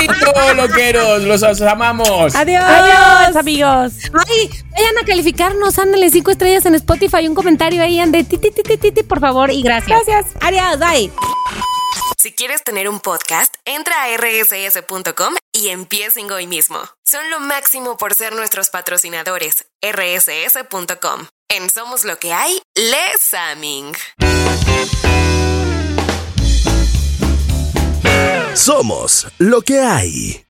Chao, loqueros, los amamos. Adiós. Adiós, amigos. Ay, vayan a calificarnos, ándale cinco estrellas en Spotify, un comentario ahí, ande, ti, ti, ti, ti, ti, ti, por favor, y gracias. Gracias. Adiós, bye. Si quieres tener un podcast, entra a rss.com y empiecen hoy mismo. Son lo máximo por ser nuestros patrocinadores. rss.com. En Somos lo que hay, Les Aming. Somos lo que hay.